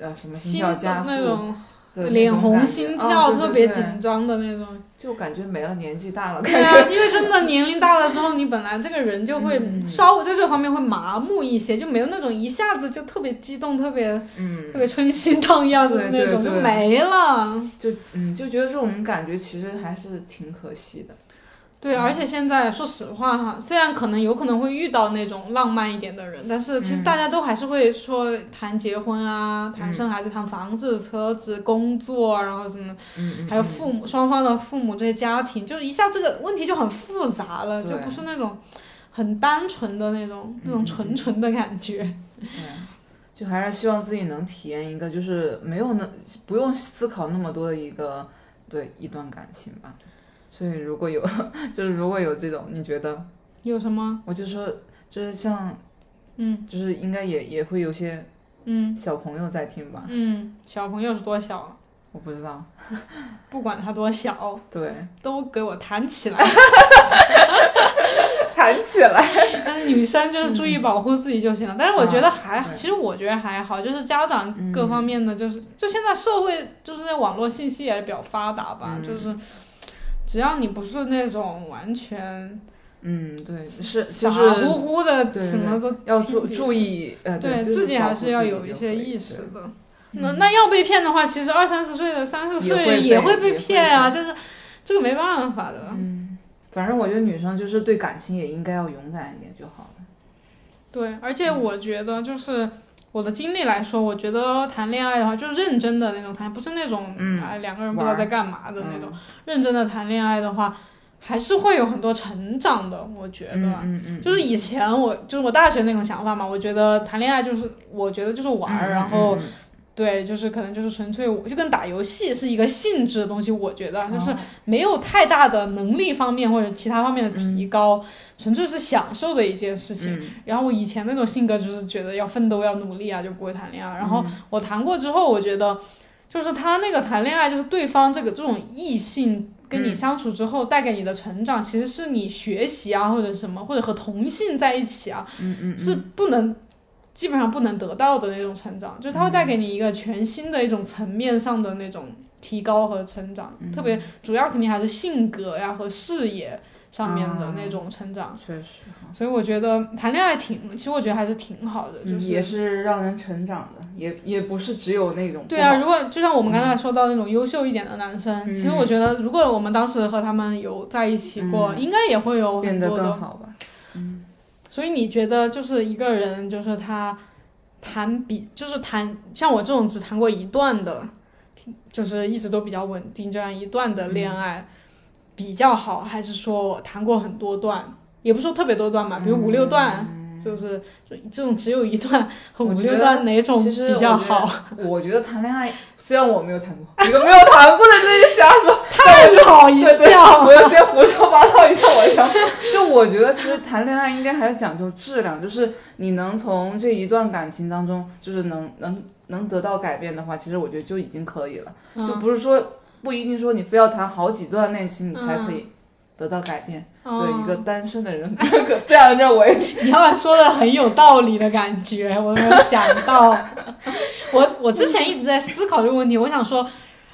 呃什么心心跳加速那种脸红心啊跳特别紧张的那种。就感觉没了，年纪大了，对啊，因为真的年龄大了之后，你本来这个人就会嗯稍微在这方面会麻木一些，就没有那种一下子就特别激动、特别嗯特别春心荡漾，就是那种就没了。就嗯就觉得这种感觉其实还是挺可惜的。对，而且现在说实话哈，虽然可能有可能会遇到那种浪漫一点的人，但是其实大家都还是会说谈结婚啊、谈生孩子、谈房子、车子、工作，然后什么，还有父母双方的父母这些家庭，就是一下这个问题就很复杂了，就不是那种很单纯的那种那种纯纯的感觉。对，就还是希望自己能体验一个就是没有那不用思考那么多的一个对一段感情吧。所以如果有 就是如果有这种，你觉得有什么？我就说就是像嗯就是应该也也会有些嗯小朋友在听吧？嗯，小朋友是多小？我不知道，不管他多小，对，都给我弹起来。弹起来。但是女生就是注意保护自己就行了。但是我觉得还，其实我觉得还好，就是家长各方面的，就是、就现在社会就是那网络信息也比较发达吧，嗯就是只要你不是那种完全嗯，对，是傻就是乎乎的什么都要注注意，呃，对就是自己还是要有一些意识的。那那要被骗的话，其实二三十岁的、三十也岁也会被骗啊，就是这个没办法的。嗯，反正我觉得女生就是对感情也应该要勇敢一点就好了。对，而且我觉得就是我的经历来说，我觉得谈恋爱的话，就是认真的那种谈，不是那种嗯哎两个人不知道在干嘛的那种。嗯认真的谈恋爱的话，还是会有很多成长的。我觉得，嗯嗯嗯，就是以前我就是我大学那种想法嘛，我觉得谈恋爱就是我觉得就是玩儿，嗯然后。对，就是可能就是纯粹，就跟打游戏是一个性质的东西。我觉得就是哦没有太大的能力方面或者其他方面的提高，纯粹是享受的一件事情。嗯然后我以前那种性格就是觉得要奋斗要努力啊，就不会谈恋爱。然嗯后我谈过之后，我觉得就是他那个谈恋爱，就是对方这个这种异性跟你嗯相处之后带给你的成长，其实是你学习啊或者什么，或者和同性在一起啊，嗯嗯是不能基本上不能得到的那种成长，就是它会带给你一个全新的一种层面上的那种提高和成长，特别主要肯定还是性格呀和视野上面的那种成长。确实，所以我觉得谈恋爱挺，其实我觉得还是挺好的，就嗯也是让人成长的，也也不是只有那种对啊，如果就像我们刚才说到那种优秀一点的男生，嗯其实我觉得如果我们当时和他们有在一起过，应该也会有变得很多的。更好吧。所以你觉得就是一个人，就是他谈比，就是谈像我这种只谈过一段的，就是一直都比较稳定这样一段的恋爱、比较好，还是说我谈过很多段，也不说特别多段嘛，比如五六段，就是就这种只有一段和五六段哪种比较好？我觉得谈恋爱，虽然我没有谈过，一个没有谈过的人就瞎说，太好一笑我要先胡说八道一下我的想法。就我觉得，其实谈恋爱应该还是讲究质量，就是你能从这一段感情当中，就是能能能得到改变的话，其实我觉得就已经可以了，嗯。就不是说不一定说你非要谈好几段恋情，你才可以得到改变。对一个单身的人这样认为，你要说的很有道理的感觉，我没有想到。我我之前一直在思考这个问题，我想说，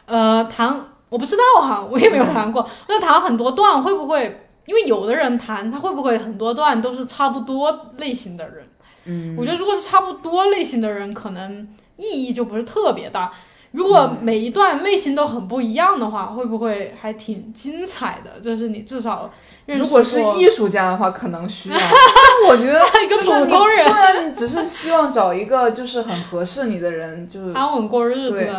呃，谈我不知道哈，我也没有谈过。那谈很多段会不会？因为有的人谈，他会不会很多段都是差不多类型的人？嗯，我觉得如果是差不多类型的人，可能意义就不是特别大。如果每一段类型都很不一样的话，会不会还挺精彩的？就是你至少认识如果是艺术家的话，可能需要。但我觉得 一个普通人对啊，你只是希望找一个就是很合适你的人，就是安稳过日子对。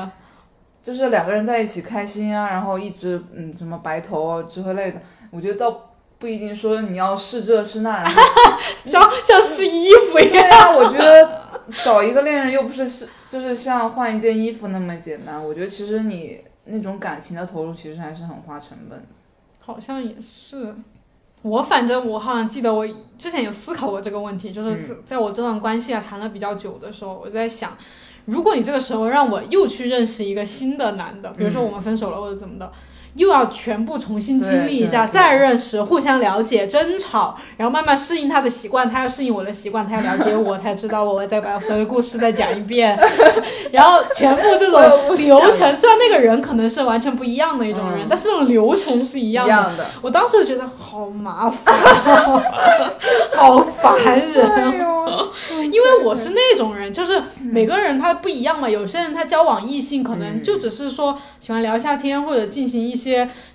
就是两个人在一起开心啊，然后一直嗯什么白头啊之类的，我觉得倒不一定说你要试这是那，然后 像像试衣服一样。对啊，我觉得 找一个恋人又不是是就是像换一件衣服那么简单，我觉得其实你那种感情的投入其实还是很花成本的。好像也是。我反正我好像记得我之前有思考过这个问题，就是在在我这段关系啊谈了比较久的时候，我在想，如果你这个时候让我又去认识一个新的男的，比如说我们分手了或者怎么的，又要全部重新经历一下，再认识，互相了解，争吵，然后慢慢适应他的习惯，他要适应我的习惯，他要了解我，他要知道我，我再把所有的故事再讲一遍，然后全部这种流程，虽然那个人可能是完全不一样的一种人，嗯。但是这种流程是一一样的。样的，我当时就觉得好麻烦，好烦人。因为我是那种人，就是每个人他不一样嘛。有些人他交往异性可能就只是说喜欢聊一下天，或者进行一些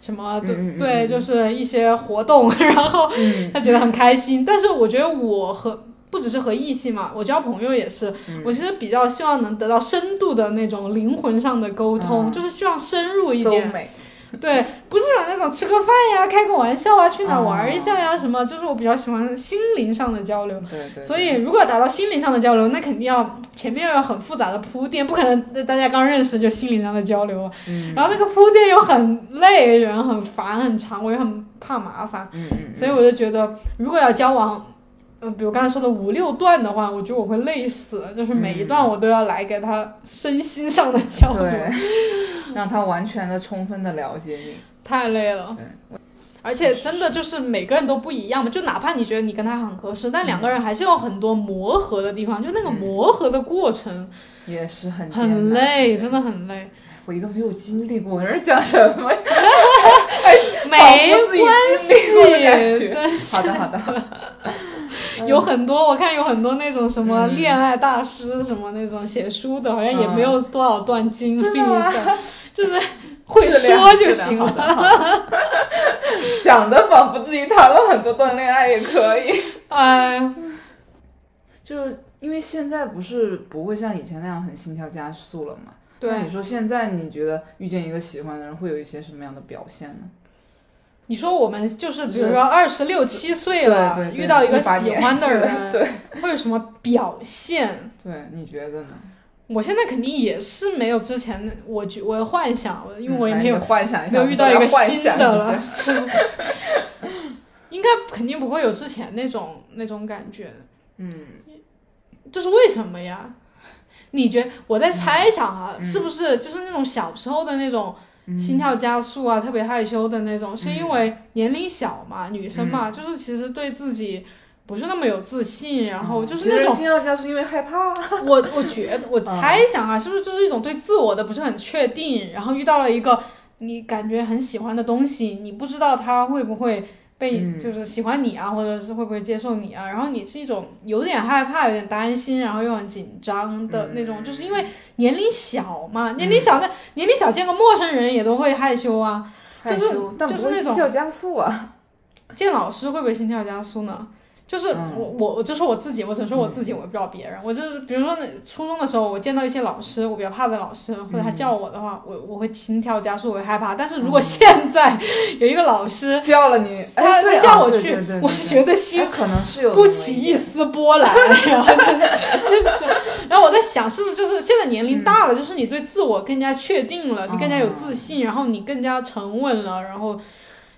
什么，对、对，就是一些活动，然后嗯。他觉得很开心。但是我觉得我和不只是和异性嘛，我交朋友也是，嗯。我其实比较希望能得到深度的那种灵魂上的沟通，嗯就是希望深入一点。美，对，不是说那种吃个饭呀、开个玩笑啊、去哪玩一下哦呀、什么，就是我比较喜欢心灵上的交流。对对。所以，如果达到心灵上的交流，那肯定要前面要有很复杂的铺垫，不可能大家刚认识就心灵上的交流啊。嗯然后那个铺垫又很累人、很烦、很长，我也很怕麻烦。嗯嗯所以我就觉得，如果要交往，呃，比如刚才说的五六段的话，我觉得我会累死，就是每一段我都要来给他身心上的交流。对，让他完全的、充分的了解你。太累了。而且真的就是每个人都不一样嘛，就哪怕你觉得你跟他很合适，但两个人还是有很多磨合的地方，就那个磨合的过程也是很很累，真的很累。我一个没有经历过，我讲什么呀？没关系，真是好的，好的。有很多，我看有很多那种什么嗯恋爱大师，什么那种写书的，好像也没有多少段经历真的，就是会说就行了。讲的仿佛自己谈了很多段恋爱也可以。哎，就是因为现在不是不会像以前那样很心跳加速了嘛？那对你，说现在你觉得遇见一个喜欢的人会有一些什么样的表现呢？你说我们就是比如说二十六七岁了，对对对遇到一个喜欢的人，对会有什么表现？对，你觉得呢？我现在肯定也是没有之前的，我觉我幻想，因为我也嗯没有、幻想一下，没有遇到一个新的的了，应该肯定不会有之前那种那种感觉。嗯，这是为什么呀？你觉我在猜想啊，嗯是不是就是那种小时候的那种心跳加速啊，特别害羞的那种，是因为年龄小嘛，女生嘛，就是其实对自己不是那么有自信，然后就是那种心跳加速因为害怕。我我觉得我猜想啊，是不是就是一种对自我的不是很确定，然后遇到了一个你感觉很喜欢的东西，你不知道他会不会被嗯就是喜欢你啊，或者是会不会接受你啊，然后你是一种有点害怕、有点担心，然后又很紧张的那种，就是因为年龄小嘛，年龄小的年龄小见个陌生人也都会害羞啊，就是害羞，但不会就是那种心跳加速啊。见老师会不会心跳加速呢？就是嗯。我我我就说我自己，我只能说我自己，我也不知道别人。我就是比如说那初中的时候，我见到一些老师，我比较怕的老师，或者他叫我的话，我我会心跳加速，我会害怕。但是如果现在有一个老师，叫了你，他叫我去我是觉得心哎可能是有不起一丝波澜，然后就是，然后我在想，是不是就是现在年龄大了，就是你对自我更加确定了，你更加有自信，然后你更加沉稳了，然后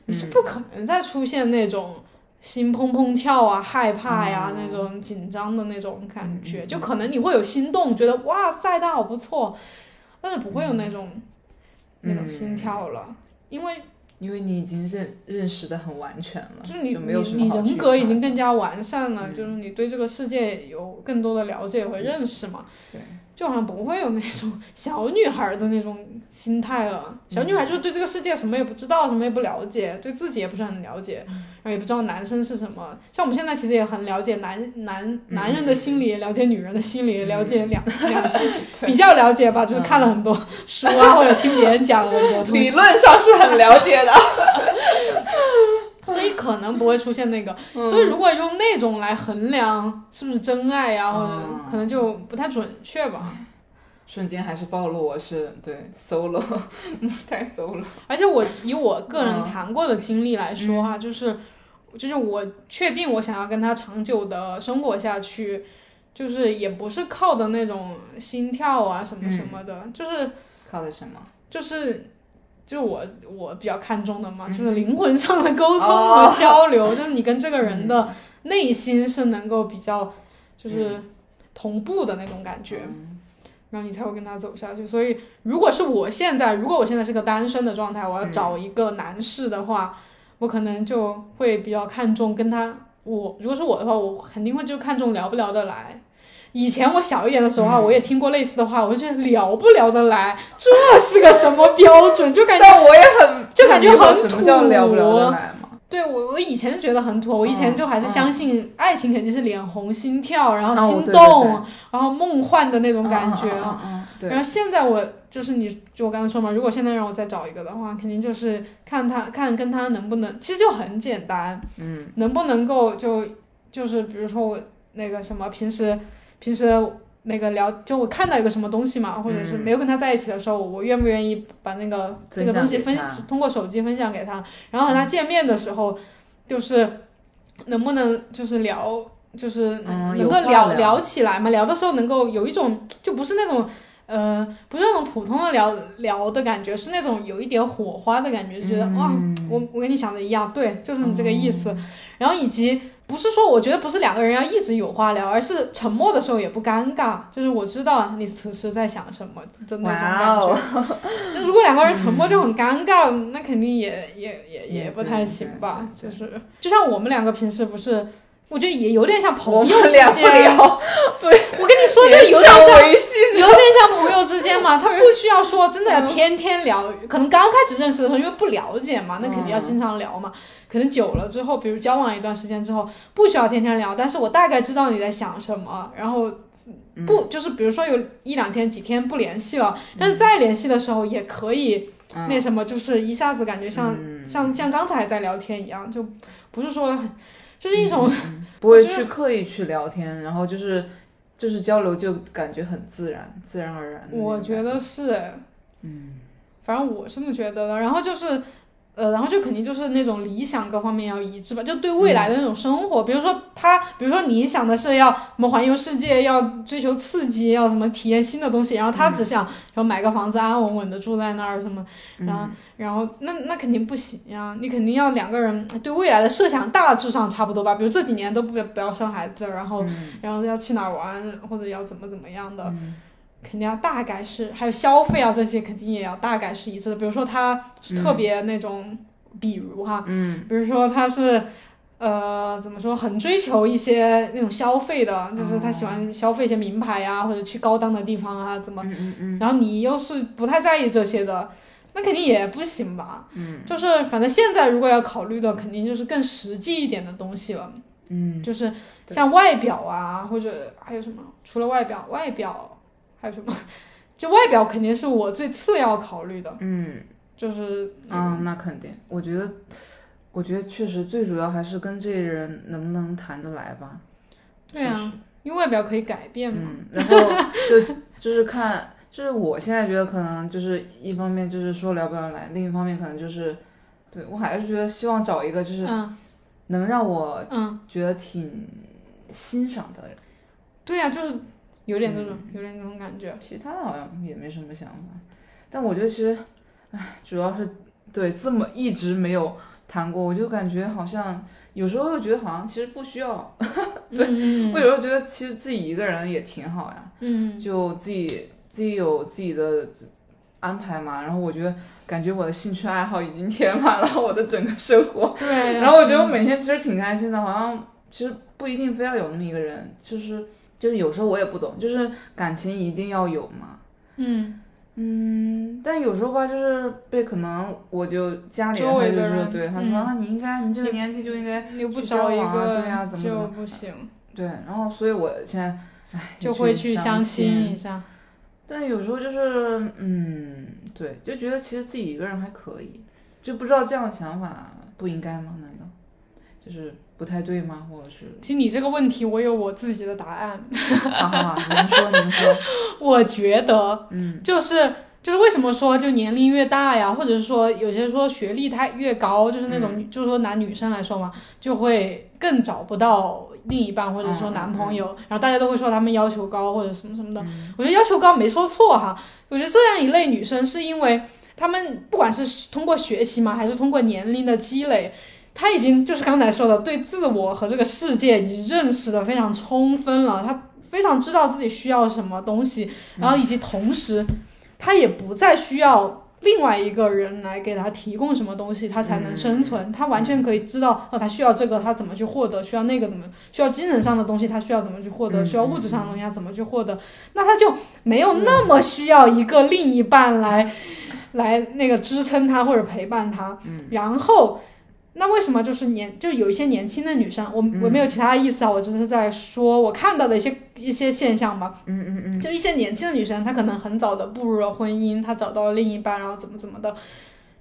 你是不可能再出现那种心砰砰跳啊、害怕呀、那种紧张的那种感觉，就可能你会有心动，觉得哇塞，他好不错，但是不会有那种、那种心跳了，因为。因为你已经认认识的很完全了，就是你你人格已经更加完善了，就是你对这个世界有更多的了解和认识嘛。对，就好像不会有那种 小女孩的那种心态了。小女孩就是对这个世界什么也不知道，什么也不了解，对自己也不是很了解，然后也不知道男生是什么。像我们现在其实也很了解男男男人的心理，也了解女人的心理，也了解两两性，比较了解吧，就是看了很多书啊，或者听别人讲了很多理。论上是很了解的。所以可能不会出现那个，嗯所以如果用那种来衡量是不是真爱呀、或者嗯可能就不太准确吧。瞬间还是暴露我是对 solo，太 solo。而且我以我个人嗯谈过的经历来说哈，就是就是我确定我想要跟他长久的生活下去，就是也不是靠的那种心跳啊什么什么的，就是靠的什么？就是。就是我我比较看重的嘛，嗯就是灵魂上的沟通哦和交流，就是你跟这个人的内心是能够比较就是同步的那种感觉，然后你才会跟他走下去。所以，如果是我现在，如果我现在是个单身的状态，我要找一个男士的话，我可能就会比较看重跟他。我如果是我的话，我肯定会就看重聊不聊得来。以前我小一点的时候啊，我也听过类似的话，我就觉得聊不聊得来，这是个什么标准？就感觉但我也很就感觉很什么叫聊不聊土得来嘛？对我，我以前就觉得很土，我以前就还是嗯相信爱情肯定是脸红心跳，然后哦心对对动，对然后梦幻的那种感觉。嗯嗯对然后现在我就是你，就我刚才说嘛，如果现在让我再找一个的话，肯定就是看他看跟他能不能，其实就很简单，嗯，能不能够就就是比如说我那个什么平时平时那个聊，就我看到一个什么东西嘛，或者是没有跟他在一起的时候，我愿不愿意把那个这个东西分通过手机分享给他，然后和他见面的时候，就是能不能就是聊，就是嗯能够聊聊。起来嘛，聊的时候能够有一种就不是那种。呃，不是那种普通的聊聊的感觉，是那种有一点火花的感觉，就觉得、哇，我我跟你想的一样，对，就是你这个意思。然后以及不是说我觉得不是两个人要一直有话聊，而是沉默的时候也不尴尬，就是我知道你此时在想什么，就那种感哇觉。哦，那如果两个人沉默就很尴尬，那肯定也也也也也不太行吧。就是就像我们两个平时不是，我觉得也有点像朋友之间。聊？对，我跟你说，就有点像。有点像朋友之间嘛，他不需要说真的要天天聊，可能刚开始认识的时候因为不了解嘛，那肯定要经常聊嘛。可能久了之后，比如交往一段时间之后，不需要天天聊，但是我大概知道你在想什么，然后不就是比如说有一两天、几天不联系了，但是再联系的时候也可以那什么，就是一下子感觉像、像像刚才在聊天一样，就不是说很就是一种、不会去刻意去聊天，然后就是就是交流就感觉很自然，自然而然。我觉得是，嗯，反正我是这么觉得的。然后就是，呃，然后就肯定就是那种理想各方面要一致吧，就对未来的那种生活，比如说他，比如说你想的是要什么环游世界，要追求刺激，要什么体验新的东西，然后他只想说买个房子安安稳稳的住在那儿什么，然后然后那那肯定不行呀，你肯定要两个人对未来的设想大致上差不多吧，比如这几年都不不要生孩子，然后、然后要去哪儿玩或者要怎么怎么样的。肯定要大概是，还有消费啊这些肯定也要大概是一致的。比如说他是特别那种，比如哈，嗯，比如说他是，呃，怎么说，很追求一些那种消费的，就是他喜欢消费一些名牌呀，或者去高档的地方啊，怎么？嗯嗯嗯然后你又是不太在意这些的，那肯定也不行吧？嗯，就是反正现在如果要考虑的，肯定就是更实际一点的东西了，嗯，就是像外表啊，或者还有什么？除了外表，外表还有什么？就外表肯定是我最次要考虑的，嗯就是啊，那肯定，我觉得，我觉得确实最主要还是跟这人能不能谈得来吧。对啊因为外表可以改变嘛。嗯，然后就就是看，就是我现在觉得可能就是一方面就是说聊不聊得来，另一方面可能就是，对我还是觉得希望找一个就是嗯能让我嗯，觉得挺欣赏的人，对呀、就是有点这种，嗯有点这种感觉。其他的好像也没什么想法。但我觉得其实，唉，主要是对这么一直没有谈过，我就感觉好像有时候又觉得好像其实不需要，对嗯我有时候觉得其实自己一个人也挺好呀。嗯就自己自己有自己的安排嘛，然后我觉得感觉我的兴趣爱好已经填满了我的整个生活，对。然后我觉得我每天其实挺开心的，好像其实不一定非要有那么一个人，就是就是有时候我也不懂，就是感情一定要有嘛。嗯嗯，但有时候吧，就是被可能我就家里人就是对他说、嗯啊，你应该你这个年纪就应该去交往啊个对呀怎么怎就么不行，对，然后所以我现在唉就会去去相亲亲一下。但有时候就是，嗯，对，就觉得其实自己一个人还可以，就不知道这样的想法不应该吗？难道就是不太对吗？或者是，其实你这个问题，我有我自己的答案。哈哈，您说 您说，我觉得嗯就是就是为什么说就年龄越大呀，或者是说有些说学历太越高，就是那种、嗯就是说男女生来说嘛，就会更找不到另一半或者说男朋友，然后大家都会说他们要求高或者什么什么的。嗯我觉得要求高没说错哈，我觉得这样一类女生是因为她们不管是通过学习嘛，还是通过年龄的积累。她已经就是刚才说的，对自我和这个世界已经认识的非常充分了。他非常知道自己需要什么东西，然后以及同时，他也不再需要另外一个人来给他提供什么东西，他才能生存。他完全可以知道，哦，他需要这个，他怎么去获得；需要那个怎么，需要精神上的东西，他需要怎么去获得；嗯需要物质上的东西，他怎么去获得。那他就没有那么需要一个另一半来，来那个支撑他或者陪伴他。嗯然后。那为什么就是年就有一些年轻的女生，我我没有其他的意思啊，我只是在说我看到的一些一些现象吧。嗯嗯嗯，就一些年轻的女生，她可能很早的步入了婚姻，她找到了另一半，然后怎么怎么的。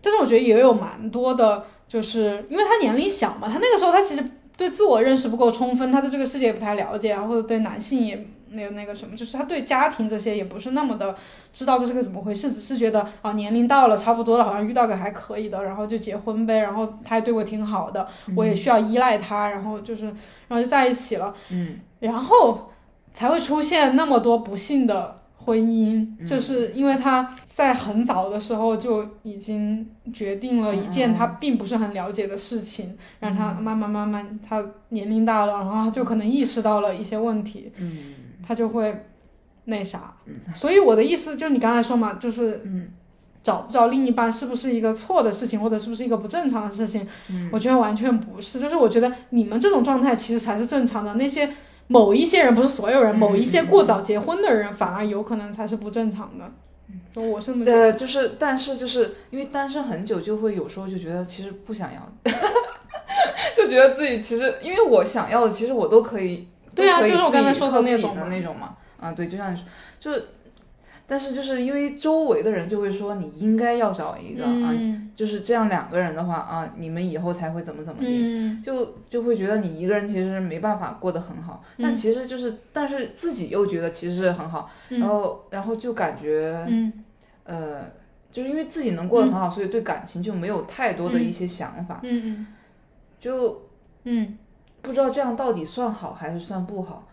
但是我觉得也有蛮多的，就是因为她年龄小嘛，她那个时候她其实对自我认识不够充分，她对这个世界也不太了解啊，或者对男性也没有那个什么，就是他对家庭这些也不是那么的知道这是个怎么回事，只是觉得啊年龄到了差不多了，好像遇到个还可以的，然后就结婚呗，然后他还对我挺好的，我也需要依赖他，然后就是然后就在一起了。嗯。然后才会出现那么多不幸的婚姻，嗯。就是因为他在很早的时候就已经决定了一件他并不是很了解的事情，让他慢慢慢慢，他年龄大了，然后他就可能意识到了一些问题，嗯他就会那啥。所以我的意思就是你刚才说嘛，就是嗯找不着另一半是不是一个错的事情，或者是不是一个不正常的事情？嗯我觉得完全不是，就是我觉得你们这种状态其实才是正常的。那些某一些人，不是所有人，嗯某一些过早结婚的人，反而有可能才是不正常的。就我是。对，就是但是就是因为单身很久，就会有时候就觉得其实不想要，就觉得自己其实因为我想要的，其实我都可以，对啊就是我刚才说的那种的那种嘛。啊，对，就像你说，就是，但是就是因为周围的人就会说你应该要找一个、啊，嗯就是这样两个人的话啊，你们以后才会怎么怎么地。嗯就就会觉得你一个人其实没办法过得很好，但嗯其实就是，但是自己又觉得其实是很好，然嗯后然后就感觉，嗯呃，就是因为自己能过得很好，所以对感情就没有太多的一些想法，嗯就嗯不知道这样到底算好还是算不好。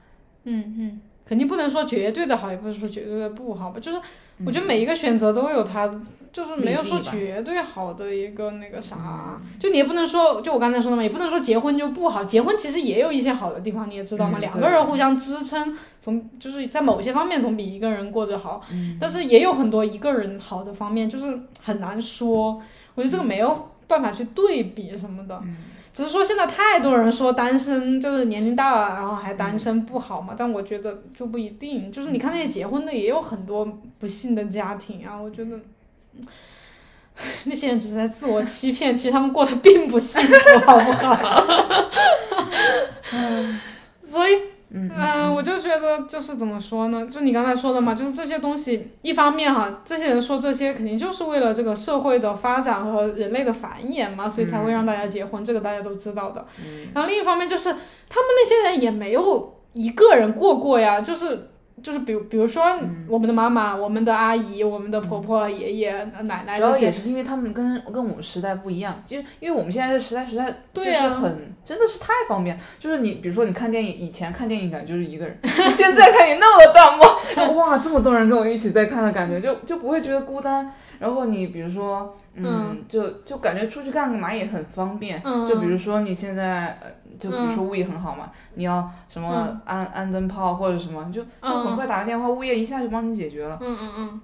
嗯嗯，肯定不能说绝对的好，也不是说绝对的不好吧。就是我觉得每一个选择都有它，就是没有说绝对好的一个那个啥。就你也不能说，就我刚才说的嘛，也不能说结婚就不好。结婚其实也有一些好的地方，你也知道嘛，嗯两个人互相支撑，总就是在某些方面总比一个人过着好。嗯但是也有很多一个人好的方面，就是很难说。我觉得这个没有办法去对比什么的。嗯只是说现在太多人说单身就是年龄大了，然后还单身不好嘛，但我觉得就不一定。就是你看那些结婚的，也有很多不幸的家庭啊，我觉得。那些人只是在自我欺骗，其实他们过得并不幸福，好不好？所以，嗯，我就觉得就是怎么说呢？就你刚才说的嘛，就是这些东西，一方面哈，这些人说这些肯定就是为了这个社会的发展和人类的繁衍嘛，所以才会让大家结婚，这个大家都知道的。然后另一方面就是，他们那些人也没有一个人过过呀，就是。就是比如，比如说我们的妈妈、我们的阿姨、我们的婆婆、爷爷、奶奶，主要也是因为他们跟跟我们时代不一样，就因为我们现在这时代实在就是很真的是太方便。就是你比如说你看电影，以前看电影感觉就是一个人，现在看你那么多弹幕，哇，这么多人跟我一起在看的感觉，就就不会觉得孤单。然后你比如说，嗯，就就感觉出去干嘛也很方便。就比如说你现在。就比如说物业很好嘛，你要什么安安灯泡或者什么，就就很快打个电话，物业一下就帮你解决了。嗯嗯嗯。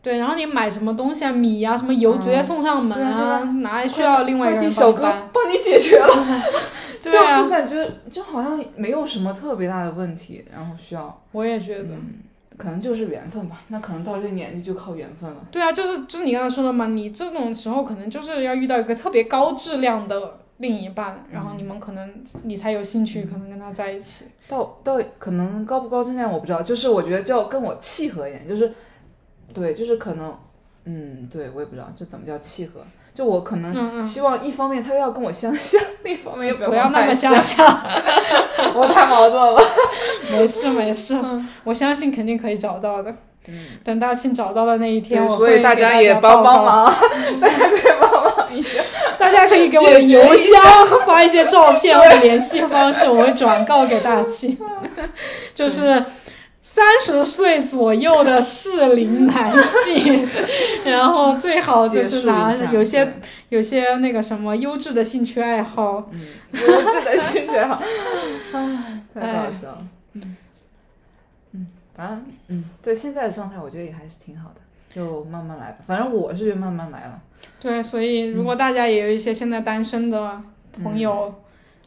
对，然后你买什么东西啊，米呀什么油直接送上门啊，哪需要另外一个人小哥帮你解决了。对啊。就感觉就好像没有什么特别大的问题，然后需要。我也觉得。可能就是缘分吧，那可能到这年纪就靠缘分了。对啊，就是就是你刚才说的嘛，你这种时候可能就是要遇到一个特别高质量的。另一半，然后你们可能你才有兴趣，可能跟他在一起。到到可能高不高质量我不知道，就是我觉得就要跟我契合一点，就是，对，就是可能，嗯，对我也不知道这怎么叫契合。就我可能希望一方面他要跟我相像，另一方面又不要那么相像。我太矛盾了。没事没事，我相信肯定可以找到的。等大庆找到的那一天，我所以大家也帮帮忙，大家可以帮忙一下。大家可以给我的邮箱发一些照片或者联系方式，我会转告给大庆。就是三十岁左右的适龄男性，然后最好就是拿有些有些那个什么优质的兴趣爱好，优质的兴趣爱好，唉，太搞笑了。反正，嗯，对现在的状态，我觉得也还是挺好的，就慢慢来吧。反正我是觉得慢慢来了。对，所以如果大家也有一些现在单身的朋友，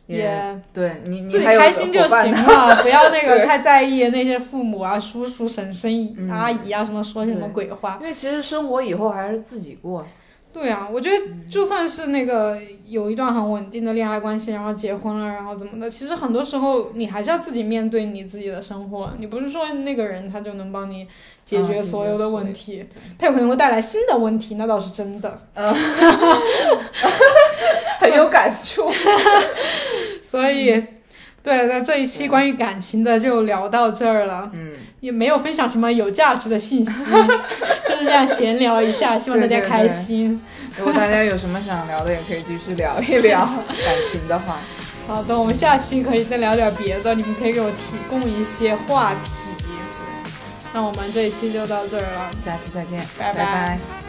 也对你自己开心就行了，不要那 个太在意那些父母啊、叔叔、婶婶、阿姨啊什么说些什么鬼话。因为其实生活以后还是自己过。对啊，我觉得就算是那个有一段很稳定的恋爱关系，然后结婚了，然后怎么的，其实很多时候你还是要自己面对你自己的生活。你不是说那个人他就能帮你解决所有的问题，他有可能会带来新的问题，那倒是真的。很有感触。所以，对，那这一期关于感情的就聊到这儿了。嗯。也没有分享什么有价值的信息，就是这样闲聊一下，希望大家开心。如果大家有什么想聊的，也可以继续聊一聊 感情的话。好的，我们下期可以再聊点别的，你们可以给我提供一些话题。那我们这一期就到这儿了，下期再见，拜拜。